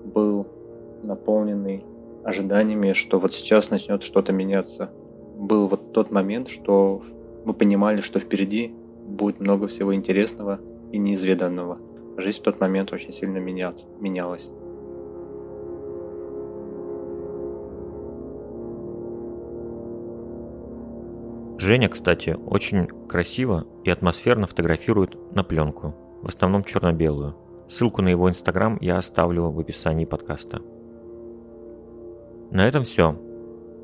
был наполненный ожиданиями, что вот сейчас начнет что-то меняться. Был вот тот момент, что мы понимали, что впереди будет много всего интересного и неизведанного. Жизнь в тот момент очень сильно менялась. Женя, кстати, очень красиво и атмосферно фотографирует на пленку, в основном черно-белую. Ссылку на его инстаграм я оставлю в описании подкаста. На этом все.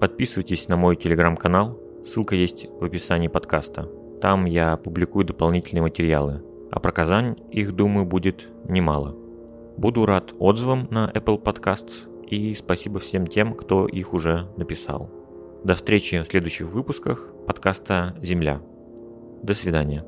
Подписывайтесь на мой телеграм-канал, ссылка есть в описании подкаста. Там я публикую дополнительные материалы, а про Казань их, думаю, будет немало. Буду рад отзывам на Apple Podcasts и спасибо всем тем, кто их уже написал. До встречи в следующих выпусках подкаста «Земля». До свидания.